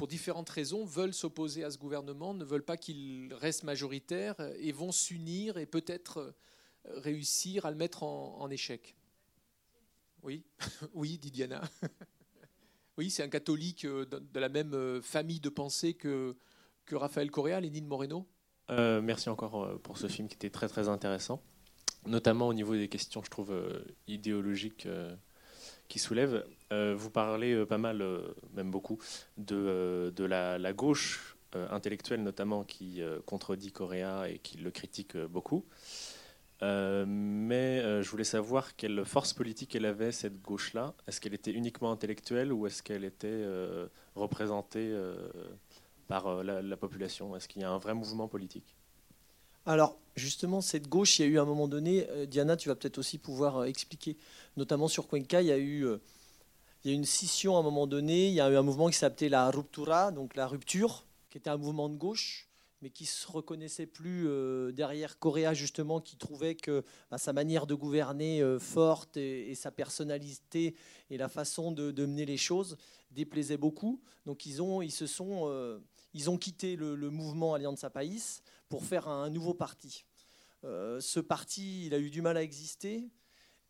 pour différentes raisons, veulent s'opposer à ce gouvernement, ne veulent pas qu'il reste majoritaire et vont s'unir et peut-être euh, réussir à le mettre en, échec. Oui, oui, dit Diana. Oui, c'est un catholique euh, de la même euh, famille de pensée que, que Raphaël Correa, Lénine Moreno. merci encore pour ce film qui était très très intéressant, notamment au niveau des questions, je trouve, idéologiques qui soulève. Euh, vous parlez euh, pas mal, euh, même beaucoup, de, de la, gauche intellectuelle notamment qui contredit Correa et qui le critique beaucoup. Mais je voulais savoir quelle force politique elle avait, cette gauche-là. Est-ce qu'elle était uniquement intellectuelle ou est-ce qu'elle était représentée par la, la population? Est-ce qu'il y a un vrai mouvement politique? Alors, justement, cette gauche, il y a eu à un moment donné, euh, Diana, tu vas peut-être aussi pouvoir euh, expliquer, notamment sur Cuenca, il y a eu euh, il y a une scission à un moment donné, il y a eu un mouvement qui s'appelait la ruptura, donc la rupture, qui était un mouvement de gauche, mais qui se reconnaissait plus derrière Correa, justement, qui trouvait que bah, sa manière de gouverner forte et, sa personnalité et la façon de, mener les choses déplaisaient beaucoup. Donc ils, ont, ils, se sont, ils ont quitté le, le mouvement Alianza País pour faire un nouveau parti. Euh, ce parti, il a eu du mal à exister.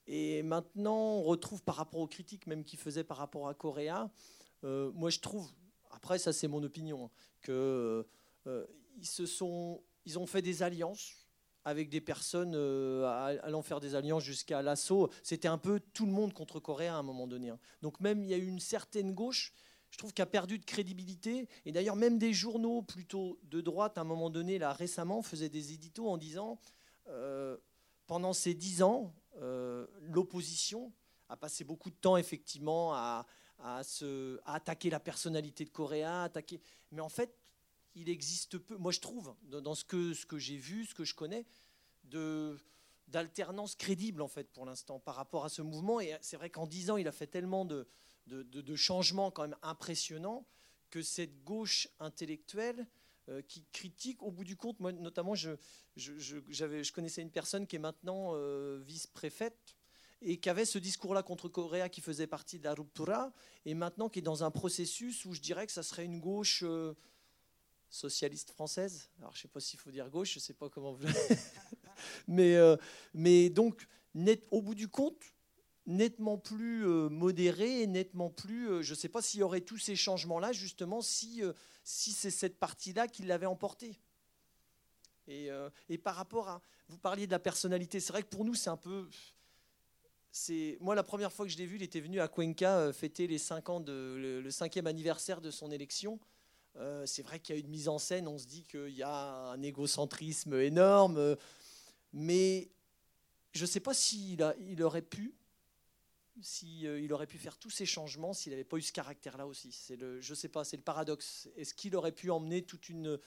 Et maintenant, on retrouve par rapport aux critiques même qu'il faisait par rapport à Corée, euh, moi je trouve, Après, ça c'est mon opinion, hein, que ils se sont, ils ont fait des alliances avec des personnes allant faire des alliances jusqu'à l'assaut. C'était un peu tout le monde contre Corée à un moment donné. Hein. Donc même il y a eu une certaine gauche je trouve qu'il a perdu de crédibilité. Et d'ailleurs, même des journaux plutôt de droite, à un moment donné, là récemment, faisaient des éditos en disant euh, pendant ces dix ans, euh, l'opposition a passé beaucoup de temps effectivement à, se, attaquer la personnalité de Coréa, attaquer. Mais en fait, il existe peu. Moi, je trouve dans ce que j'ai vu, ce que je connais, de d'alternance crédible en fait pour l'instant par rapport à ce mouvement. Et c'est vrai qu'en dix ans, il a fait tellement de changements quand même impressionnants que cette gauche intellectuelle euh, qui critique, au bout du compte, moi notamment, je, connaissais une personne qui est maintenant euh, vice-préfète et qui avait ce discours-là contre Coréa qui faisait partie de la ruptura, et maintenant qui est dans un processus où je dirais que ça serait une gauche euh, socialiste française. Alors je ne sais pas s'il faut dire gauche, je ne sais pas comment vous... mais, mais donc, net, au bout du compte, nettement plus euh, modéré et nettement plus. Euh, je ne sais pas s'il y aurait tous ces changements-là, justement, si, euh, si c'est cette partie-là qui l'avait emporté. Et, et, par rapport à. Vous parliez de la personnalité. C'est vrai que pour nous, c'est un peu. Moi, la première fois que je l'ai vu, il était venu à Cuenca fêter les 5 ans de, le, cinquième anniversaire de son élection. C'est vrai qu'il y a une mise en scène, on se dit qu'il y a un égocentrisme énorme, mais je ne sais pas s'il aurait pu s'il euh, aurait pu faire tous ces changements s'il n'avait pas eu ce caractère-là aussi. C'est le, je sais pas, c'est le paradoxe. Est-ce qu'il aurait pu emmener toute une,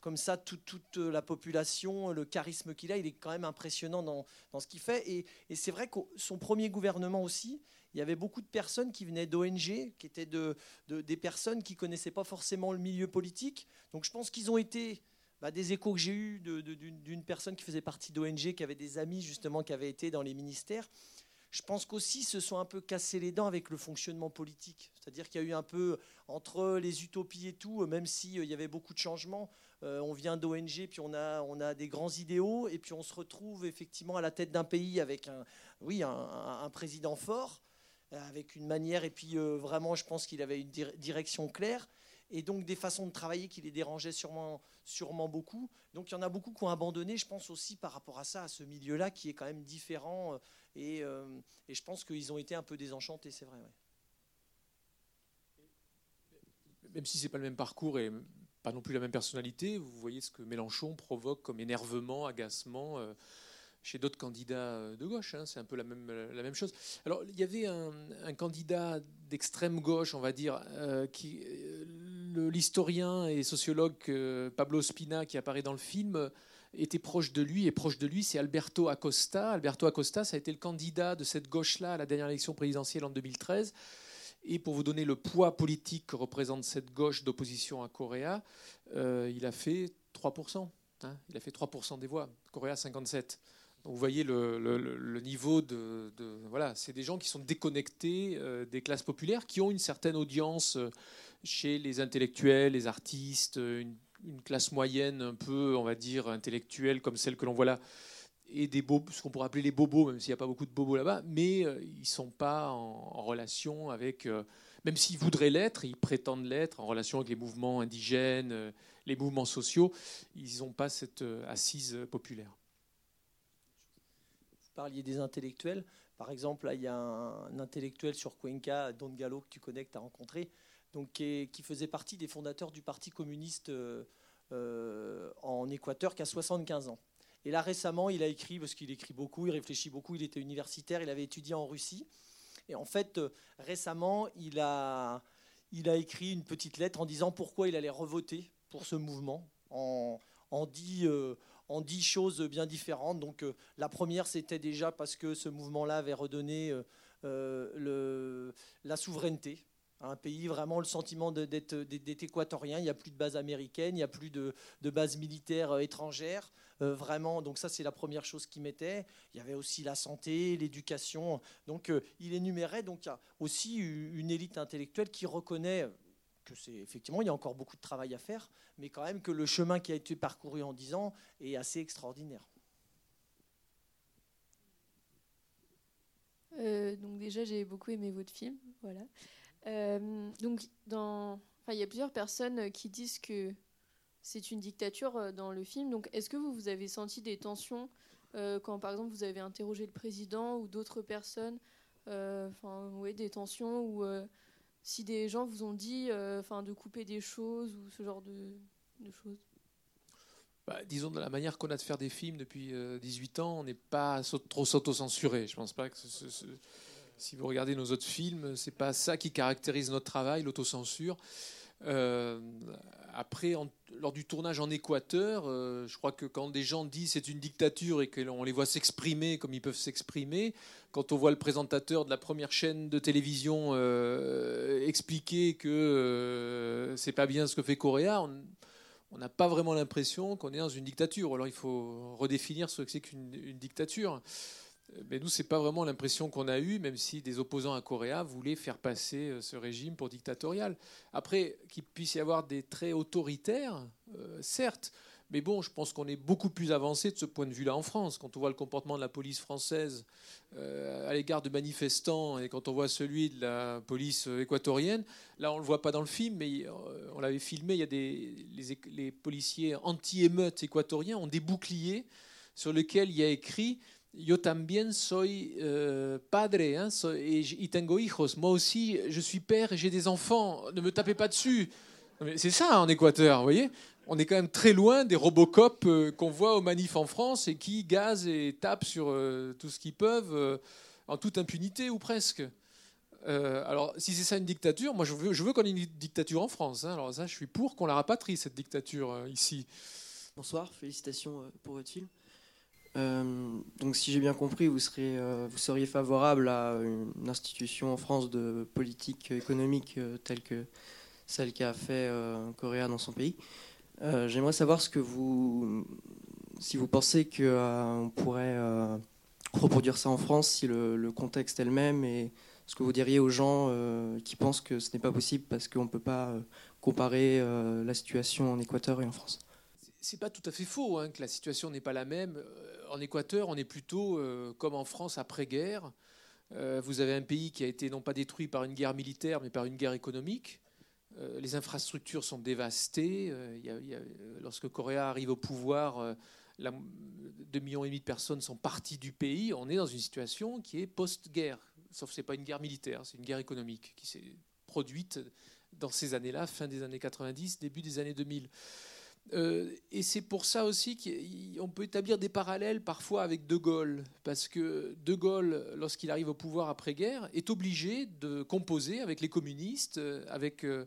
comme ça, toute, la population, le charisme qu'il a, il est quand même impressionnant dans, ce qu'il fait. Et, c'est vrai que son premier gouvernement aussi, il y avait beaucoup de personnes qui venaient d'ONG, qui étaient de, des personnes qui connaissaient pas forcément le milieu politique. Donc je pense qu'ils ont été bah, des échos que j'ai eus d'une personne qui faisait partie d'ONG, qui avait des amis justement qui avaient été dans les ministères je pense qu'aussi se sont un peu cassés les dents avec le fonctionnement politique. C'est-à-dire qu'il y a eu un peu, entre les utopies et tout, même s'il euh, y avait beaucoup de changements, euh, on vient d'ONG, puis on a, on a des grands idéaux, et puis on se retrouve effectivement à la tête d'un pays avec un, oui, un, président fort, avec une manière, et puis vraiment, je pense qu'il avait une direction claire et donc des façons de travailler qui les dérangeaient sûrement, beaucoup. Donc il y en a beaucoup qui ont abandonné, je pense aussi par rapport à ça, à ce milieu-là qui est quand même différent. Euh, et, euh, je pense qu'ils ont été un peu désenchantés, c'est vrai. Même si c'est pas le même parcours et pas non plus la même personnalité, vous voyez ce que Mélenchon provoque comme énervement, agacement. Euh, chez d'autres candidats euh, de gauche. Hein, c'est un peu la même, la même chose. Alors, il y avait un, candidat d'extrême gauche, on va dire, euh, qui, euh, l'historien et sociologue Pablo Spina, qui apparaît dans le film, était proche de lui. Et proche de lui, c'est Alberto Acosta. Alberto Acosta, ça a été le candidat de cette gauche-là à la dernière élection présidentielle en 2013. Et pour vous donner le poids politique que représente cette gauche d'opposition à Correa, il a fait 3%. Hein. il a fait 3% des voix. Correa, 57 vous voyez le, niveau de, voilà, c'est des gens qui sont déconnectés euh, des classes populaires, qui ont une certaine audience euh, chez les intellectuels, les artistes, euh, une, classe moyenne un peu, on va dire, intellectuelle comme celle que l'on voit là, et des bobos, ce qu'on pourrait appeler les bobos, même s'il n'y a pas beaucoup de bobos là-bas, mais ils sont pas en, relation avec, même s'ils voudraient l'être, ils prétendent l'être en relation avec les mouvements indigènes, les mouvements sociaux, ils n'ont pas cette assise populaire parliez des intellectuels. Par exemple, il y a un, intellectuel sur Cuenca, Don Gallo, que tu connais, que tu as rencontré, donc, qui, faisait partie des fondateurs du Parti communiste euh, euh, en Équateur, qui a 75 ans. Et là, récemment, il a écrit, parce qu'il écrit beaucoup, il réfléchit beaucoup, il était universitaire, il avait étudié en Russie. Et en fait, euh, récemment, il a, écrit une petite lettre en disant pourquoi il allait revoter pour ce mouvement, en, en dit en dix choses bien différentes. Donc euh, la première, c'était déjà parce que ce mouvement-là avait redonné euh, euh, la souveraineté un pays, vraiment le sentiment d'être équatorien. Il n'y a plus de base américaine, il n'y a plus de, de base militaire étrangère. vraiment, donc ça c'est la première chose qu'il mettait. Il y avait aussi la santé, l'éducation. Donc il énumérait. Donc il y a aussi une élite intellectuelle qui reconnaît effectivement il y a encore beaucoup de travail à faire, mais quand même que le chemin qui a été parcouru en 10 ans est assez extraordinaire. Euh, donc déjà j'ai beaucoup aimé votre film, voilà. Euh, donc dans, il y a plusieurs personnes qui disent que c'est une dictature dans le film. Donc, est-ce que vous, vous avez senti des tensions quand, par exemple, vous avez interrogé le président ou d'autres personnes Enfin, des tensions ou si des gens vous ont dit enfin de couper des choses ou ce genre de, de choses? Bah, disons, de la manière qu'on a de faire des films depuis 18 euh, ans, on n'est pas trop s'auto-censuré. Je pense pas que si vous regardez nos autres films, c'est pas ça qui caractérise notre travail, l'autocensure. Euh, après, lors du tournage en Équateur, euh, je crois que quand des gens disent c'est une dictature et qu'on les voit s'exprimer comme ils peuvent s'exprimer, quand on voit le présentateur de la première chaîne de télévision expliquer que c'est pas bien ce que fait on, on n'a pas vraiment l'impression qu'on est dans une dictature. Alors il faut redéfinir ce que c'est qu'une dictature. Mais nous, ce n'est pas vraiment l'impression qu'on a eue, même si des opposants à Coréa voulaient faire passer euh, ce régime pour dictatorial. Après, qu'il puisse y avoir des traits autoritaires, euh, certes, mais bon, je pense qu'on est beaucoup plus avancé de ce point de vue-là en France. Quand on voit le comportement de la police française euh, à l'égard de manifestants et quand on voit celui de la police équatorienne, là on ne le voit pas dans le film, mais on l'avait filmé, il y a des, les, policiers anti-émeutes équatoriens ont des boucliers sur lesquels il y a écrit Yo también soy euh, padre hein, y tengo hijos. Moi aussi, je suis père et j'ai des enfants. Ne me tapez pas dessus. C'est ça en Équateur, vous voyez on est quand même très loin des Robocop euh, qu'on voit aux manifs en France et qui gazent et tapent sur euh, tout ce qu'ils peuvent en toute impunité ou presque. alors, si c'est ça une dictature, moi je veux, je veux qu'on ait une dictature en France. Hein. Alors ça, je suis pour qu'on la rapatrie, cette dictature ici. Bonsoir, félicitations pour votre film. Donc si j'ai bien compris, vous, serez, vous seriez favorable à une institution en France de politique économique telle que celle qu'a fait Coréa dans son pays. Euh, j'aimerais savoir ce que vous, si vous pensez qu'on euh, pourrait euh, reproduire ça en France, si le, contexte est le même, et ce que vous diriez aux gens qui pensent que ce n'est pas possible parce qu'on ne peut pas comparer la situation en Équateur et en France. C'est pas tout à fait faux hein, que la situation n'est pas la même. En Équateur, on est plutôt comme en France après-guerre. vous avez un pays qui a été non pas détruit par une guerre militaire, mais par une guerre économique. Euh, les infrastructures sont dévastées. Euh, lorsque Coréa arrive au pouvoir, euh, la, 2,5 millions et demi de personnes sont parties du pays. On est dans une situation qui est post-guerre. Sauf que ce n'est pas une guerre militaire, c'est une guerre économique qui s'est produite dans ces années-là, fin des années 90, début des années 2000. Euh, et c'est pour ça aussi qu'on peut établir des parallèles parfois avec De Gaulle, parce que De Gaulle, lorsqu'il arrive au pouvoir après-guerre, est obligé de composer avec les communistes, euh, avec... Euh,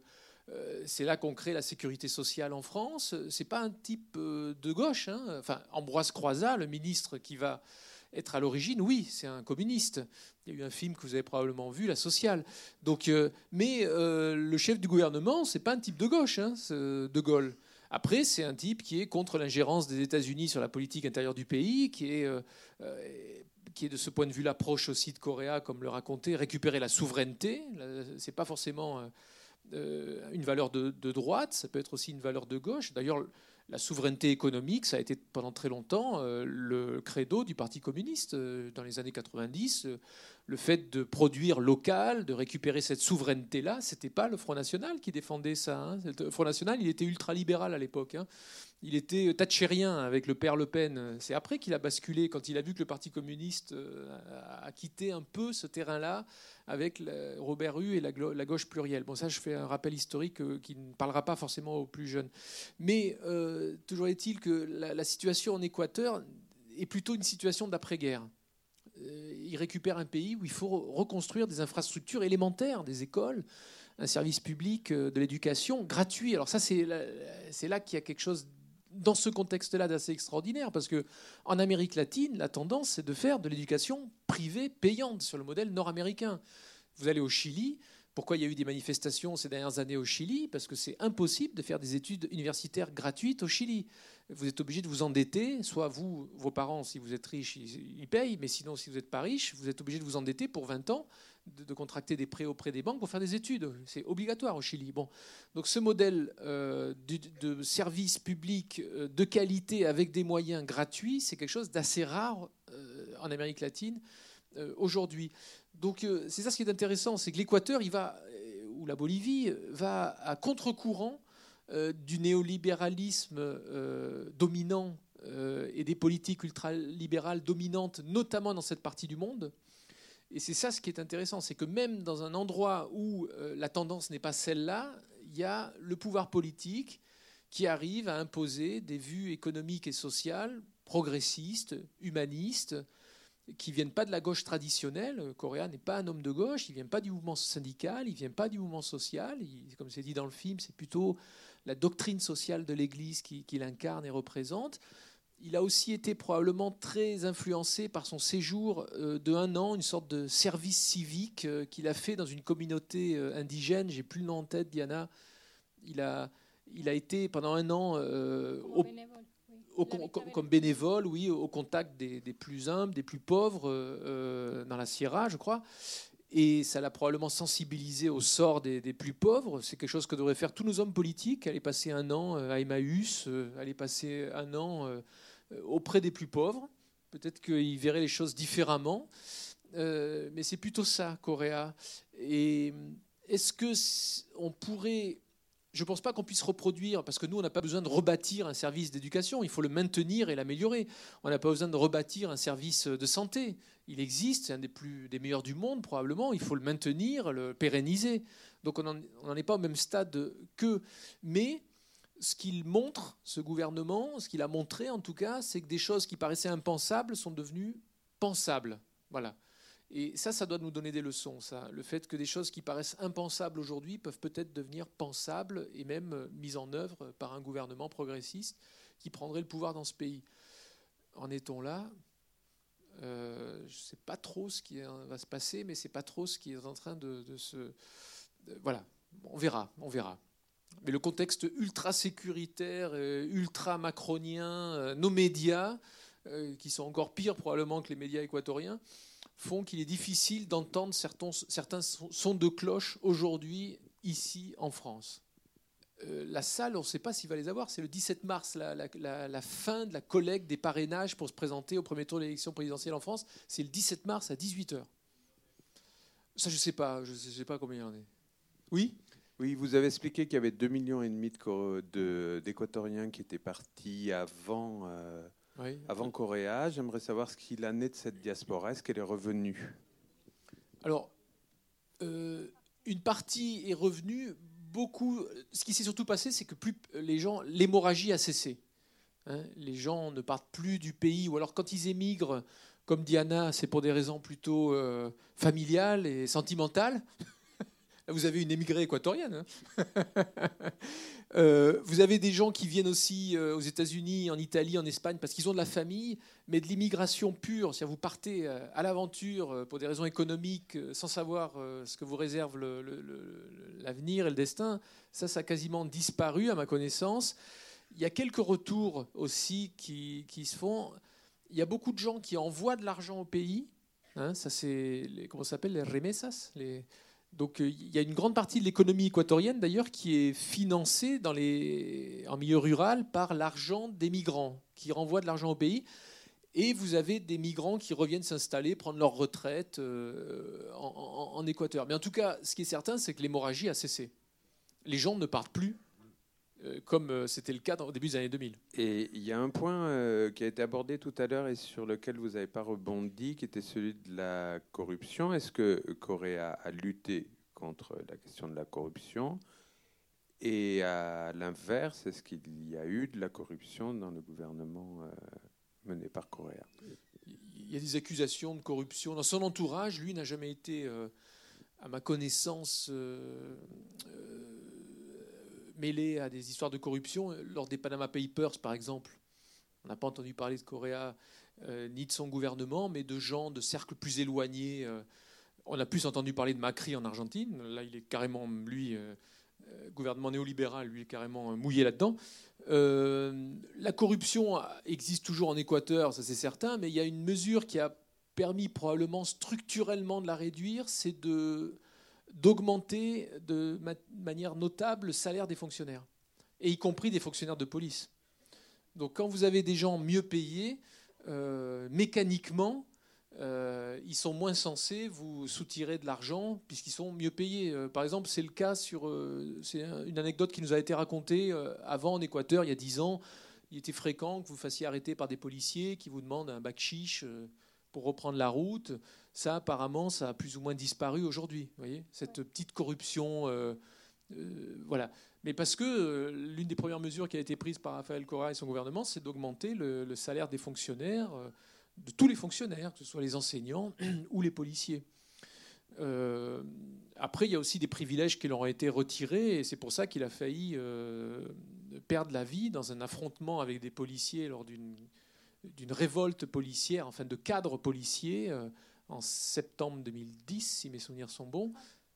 c'est là qu'on crée la sécurité sociale en France. C'est pas un type de gauche. Hein. Enfin, Ambroise Croizat, le ministre qui va être à l'origine, oui, c'est un communiste. Il y a eu un film que vous avez probablement vu, La Sociale. Donc, mais le chef du gouvernement, c'est pas un type de gauche, hein, De Gaulle. Après, c'est un type qui est contre l'ingérence des États-Unis sur la politique intérieure du pays, qui est, euh, euh, de ce point de vue l'approche aussi de Coréa, comme le racontait, récupérer la souveraineté. C'est pas forcément euh, une valeur de, de, droite, ça peut être aussi une valeur de gauche. D'ailleurs, la souveraineté économique, ça a été pendant très longtemps le credo du Parti communiste dans les années 90 le fait de produire local, de récupérer cette souveraineté-là, c'était pas le Front National qui défendait ça. Hein. Le Front National, il était ultra-libéral à l'époque. Hein. Il était thatchérien avec le père Le Pen. C'est après qu'il a basculé, quand il a vu que le Parti communiste euh, a quitté un peu ce terrain-là avec Robert Hue et la, gauche plurielle. Bon, ça, je fais un rappel historique euh, qui ne parlera pas forcément aux plus jeunes. Mais euh, toujours est-il que la situation en Équateur est plutôt une situation d'après-guerre. Euh, il récupère un pays où il faut reconstruire des infrastructures élémentaires, des écoles, un service public de l'éducation gratuit. Alors ça, c'est là, qu'il y a quelque chose dans ce contexte-là d'assez extraordinaire, parce que en Amérique latine, la tendance, c'est de faire de l'éducation privée payante sur le modèle nord-américain. Vous allez au Chili, pourquoi il y a eu des manifestations ces dernières années au Chili? Parce que c'est impossible de faire des études universitaires gratuites au Chili vous êtes obligé de vous endetter, soit vous, vos parents, si vous êtes riches, ils, payent, mais sinon, si vous n'êtes pas riche, vous êtes obligé de vous endetter pour 20 ans, de, contracter des prêts auprès des banques pour faire des études. C'est obligatoire au Chili. Bon. Donc ce modèle euh, de, service public euh, de qualité avec des moyens gratuits, c'est quelque chose d'assez rare euh, en Amérique latine aujourd'hui. Donc c'est ça ce qui est intéressant, c'est que l'Équateur, ou la Bolivie va à contre-courant du néolibéralisme dominant et des politiques ultralibérales dominantes, notamment dans cette partie du monde. Et c'est ça ce qui est intéressant, c'est que même dans un endroit où la tendance n'est pas celle-là, il y a le pouvoir politique qui arrive à imposer des vues économiques et sociales progressistes, humanistes, qui ne viennent pas de la gauche traditionnelle. Correa n'est pas un homme de gauche, il vient pas du mouvement syndical, il vient pas du mouvement social. comme c'est dit dans le film, c'est plutôt la doctrine sociale de l'Église qu'il incarne et représente. Il a aussi été probablement très influencé par son séjour euh, de un an, une sorte de service civique euh, qu'il a fait dans une communauté euh, indigène. J'ai plus le nom en tête, Diana. Il a, il a été pendant un an euh, comme bénévole, oui, au contact des, plus humbles, des plus pauvres euh, dans la Sierra, je crois. Et ça l'a probablement sensibilisé au sort des, plus pauvres. C'est quelque chose que devraient faire tous nos hommes politiques. Aller passer un an à Emmaüs, aller passer un an auprès des plus pauvres. Peut-être qu'ils verraient les choses différemment. mais c'est plutôt ça, Coréa. Et est-ce que on pourrait je ne pense pas qu'on puisse reproduire, parce que nous, on n'a pas besoin de rebâtir un service d'éducation, il faut le maintenir et l'améliorer. On n'a pas besoin de rebâtir un service de santé. Il existe, c'est un des, plus, des meilleurs du monde probablement, il faut le maintenir, le pérenniser. Donc on n'en est pas au même stade qu'eux. Mais ce qu'il montre, ce gouvernement, ce qu'il a montré en tout cas, c'est que des choses qui paraissaient impensables sont devenues pensables. Voilà. Et ça, ça doit nous donner des leçons, ça. Le fait que des choses qui paraissent impensables aujourd'hui peuvent peut-être devenir pensables et même euh, mises en œuvre par un gouvernement progressiste qui prendrait le pouvoir dans ce pays. En est-on là? Euh, Je ne sais pas trop ce qui va se passer, mais c'est pas trop ce qui est en train de, se. voilà, on verra, on verra. Mais le contexte ultra sécuritaire, ultra macronien, nos médias, euh, qui sont encore pires probablement que les médias équatoriens, font qu'il est difficile d'entendre certains, sons de cloche aujourd'hui ici en France. Euh, la salle, on ne sait pas s'il va les avoir. C'est le 17 mars, la, fin de la collecte des parrainages pour se présenter au premier tour de l'élection présidentielle en France. C'est le 17 mars à 18h. Ça, je ne sais pas. Je ne sais pas combien il y en a. Oui? Oui, vous avez expliqué qu'il y avait 2,5 millions et demi d'Équatoriens qui étaient partis avant euh, avant Coréa. J'aimerais savoir ce qu'il en est de cette diaspora. Est-ce qu'elle est revenue? Alors, euh, une partie est revenue. Beaucoup. Ce qui s'est surtout passé, c'est que plus les gens, l'hémorragie a cessé. Hein. les gens ne partent plus du pays, ou alors quand ils émigrent, comme Diana, c'est pour des raisons plutôt euh, familiales et sentimentales. Vous avez une émigrée équatorienne. Hein. Euh, vous avez des gens qui viennent aussi euh, aux États-Unis, en Italie, en Espagne, parce qu'ils ont de la famille, mais de l'immigration pure. Si vous partez euh, à l'aventure pour des raisons économiques, sans savoir ce que vous réserve l'avenir et le destin, ça, ça a quasiment disparu à ma connaissance. Il y a quelques retours aussi qui, se font. Il y a beaucoup de gens qui envoient de l'argent au pays. Hein, ça, c'est comment s'appelle les remesas, les, donc euh, il y a une grande partie de l'économie équatorienne d'ailleurs qui est financée dans les, en milieu rural par l'argent des migrants qui renvoient de l'argent au pays. Et vous avez des migrants qui reviennent s'installer, prendre leur retraite euh, en, Équateur. Mais en tout cas, ce qui est certain, c'est que l'hémorragie a cessé. Les gens ne partent plus comme c'était le cas au début des années 2000. Et il y a un point qui a été abordé tout à l'heure et sur lequel vous n'avez pas rebondi, qui était celui de la corruption. Est-ce que Corée a lutté contre la question de la corruption? Et à l'inverse, est-ce qu'il y a eu de la corruption dans le gouvernement euh, mené par Correa Il y a des accusations de corruption. Dans son entourage, lui n'a jamais été, euh, à ma connaissance, euh, mêlé à des histoires de corruption. Lors des Panama Papers, par exemple, on n'a pas entendu parler de Correa ni de son gouvernement, mais de gens de cercles plus éloignés on a plus entendu parler de Macri en Argentine. Là, il est carrément, lui, euh, euh, gouvernement néolibéral, lui, est carrément mouillé là-dedans. Euh, la corruption existe toujours en Équateur, ça c'est certain, mais il y a une mesure qui a permis probablement structurellement de la réduire, c'est de, d'augmenter de manière notable le salaire des fonctionnaires, et y compris des fonctionnaires de police. Donc quand vous avez des gens mieux payés, mécaniquement, euh, ils sont moins censés vous soutirer de l'argent puisqu'ils sont mieux payés. Euh, par exemple, c'est le cas sur. Euh, c'est une anecdote qui nous a été racontée avant en Équateur, il y a 10 ans. Il était fréquent que vous fassiez arrêter par des policiers qui vous demandent un bac chiche pour reprendre la route. Ça, apparemment, ça a plus ou moins disparu aujourd'hui. Vous voyez Cette petite corruption. voilà. Mais parce que l'une des premières mesures qui a été prise par Rafael Correa et son gouvernement, c'est d'augmenter le, le, salaire des fonctionnaires de tous les fonctionnaires, que ce soit les enseignants ou les policiers. Euh, après, il y a aussi des privilèges qui leur ont été retirés, et c'est pour ça qu'il a failli euh, perdre la vie dans un affrontement avec des policiers lors d'une révolte policière, enfin de cadres policiers, euh, en septembre 2010, si mes souvenirs sont bons.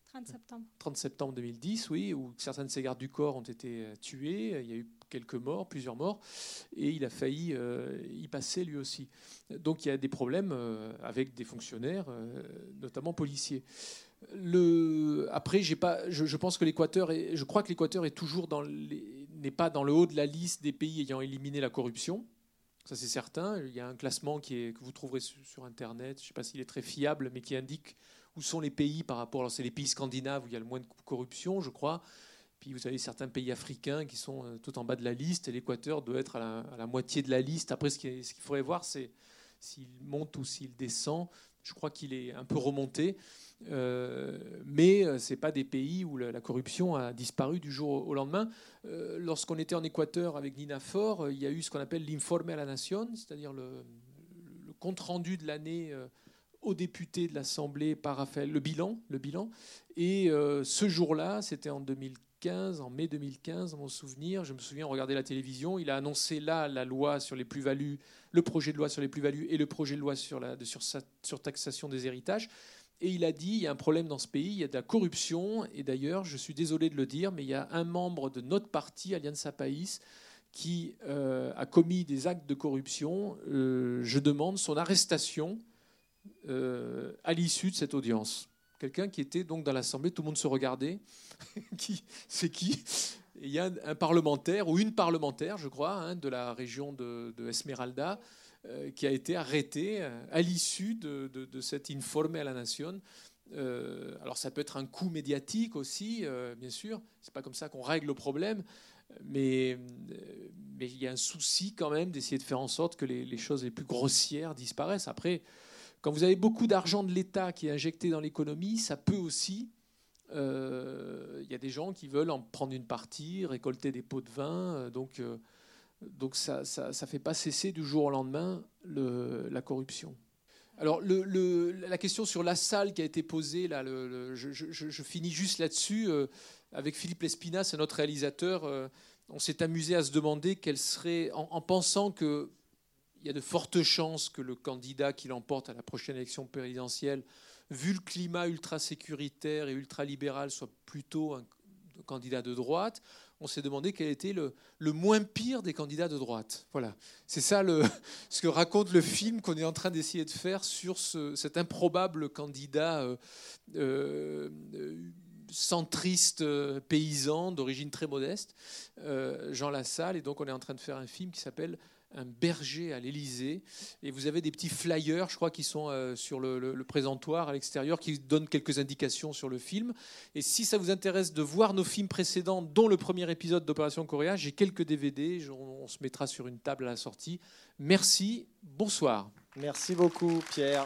30 septembre. 30 septembre 2010, oui, où certains de ses gardes du corps ont été tués. Il y a eu quelques morts, plusieurs morts, et il a failli euh, y passer lui aussi. Donc il y a des problèmes euh, avec des fonctionnaires, euh, notamment policiers. Le... Après, j'ai pas, je, pense que l'Équateur, je crois que l'Équateur est toujours dans n'est pas dans le haut de la liste des pays ayant éliminé la corruption. Ça c'est certain. Il y a un classement qui est, que vous trouverez sur, Internet. Je ne sais pas s'il est très fiable, mais qui indique où sont les pays par rapport. Alors c'est les pays scandinaves où il y a le moins de corruption, je crois. Puis vous avez certains pays africains qui sont euh, tout en bas de la liste, et l'Équateur doit être à la, moitié de la liste. Après, ce qu'il faudrait voir, c'est s'il monte ou s'il descend. Je crois qu'il est un peu remonté, euh, mais euh, ce pas des pays où la, corruption a disparu du jour au, lendemain. Lorsqu'on était en Équateur avec Nina Fort, il y a eu ce qu'on appelle l'informe à la nation, c'est-à-dire le, compte-rendu de l'année aux députés de l'Assemblée par Raphaël, le bilan, le bilan. Et ce jour-là, c'était en 2015, en mai 2015, mon souvenir, je me souviens regarder la télévision, il a annoncé là la loi sur les plus-values, le projet de loi sur les plus-values et le projet de loi sur la taxation des héritages. Et il a dit, il y a un problème dans ce pays, il y a de la corruption. Et d'ailleurs, je suis désolé de le dire, mais il y a un membre de notre parti, Alianza País, qui euh, a commis des actes de corruption. Euh, je demande son arrestation euh, à l'issue de cette audience quelqu'un qui était donc dans l'Assemblée, tout le monde se regardait. qui, c'est qui? Il y a un, parlementaire, ou une parlementaire, je crois, hein, de la région de, Esmeralda, euh, qui a été arrêté euh, à l'issue de, de, cet informe à la nation. Euh, alors ça peut être un coup médiatique aussi, bien sûr. C'est pas comme ça qu'on règle le problème, mais, il y a un souci quand même d'essayer de faire en sorte que les, choses les plus grossières disparaissent. Après, quand vous avez beaucoup d'argent de l'État qui est injecté dans l'économie, ça peut aussi. Euh, il y a des gens qui veulent en prendre une partie, récolter des pots de vin. Euh, donc, euh, donc ça ne fait pas cesser du jour au lendemain le, la corruption. Alors, la question sur la salle qui a été posée, là, je, finis juste là-dessus. avec Philippe Lespinas, notre réalisateur, on s'est amusé à se demander quelle serait, en pensant que il y a de fortes chances que le candidat qui l'emporte à la prochaine élection présidentielle, vu le climat ultra sécuritaire et ultra libéral, soit plutôt un candidat de droite. On s'est demandé quel était le, le, moins pire des candidats de droite. Voilà, c'est ça le, ce que raconte le film qu'on est en train d'essayer de faire sur ce, cet improbable candidat euh, euh, centriste euh, paysan d'origine très modeste, Jean Lassalle. Et donc on est en train de faire un film qui s'appelle un berger à l'Élysée. Et vous avez des petits flyers, je crois, qui sont euh, sur le, présentoir à l'extérieur, qui donnent quelques indications sur le film. Et si ça vous intéresse de voir nos films précédents, dont le premier épisode d'Opération Coréa, j'ai quelques DVD. On, se mettra sur une table à la sortie. Merci. Bonsoir. Merci beaucoup, Pierre.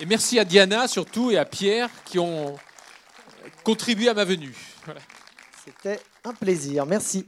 Et merci à Diana surtout et à Pierre qui ont contribué à ma venue. C'était un plaisir. Merci.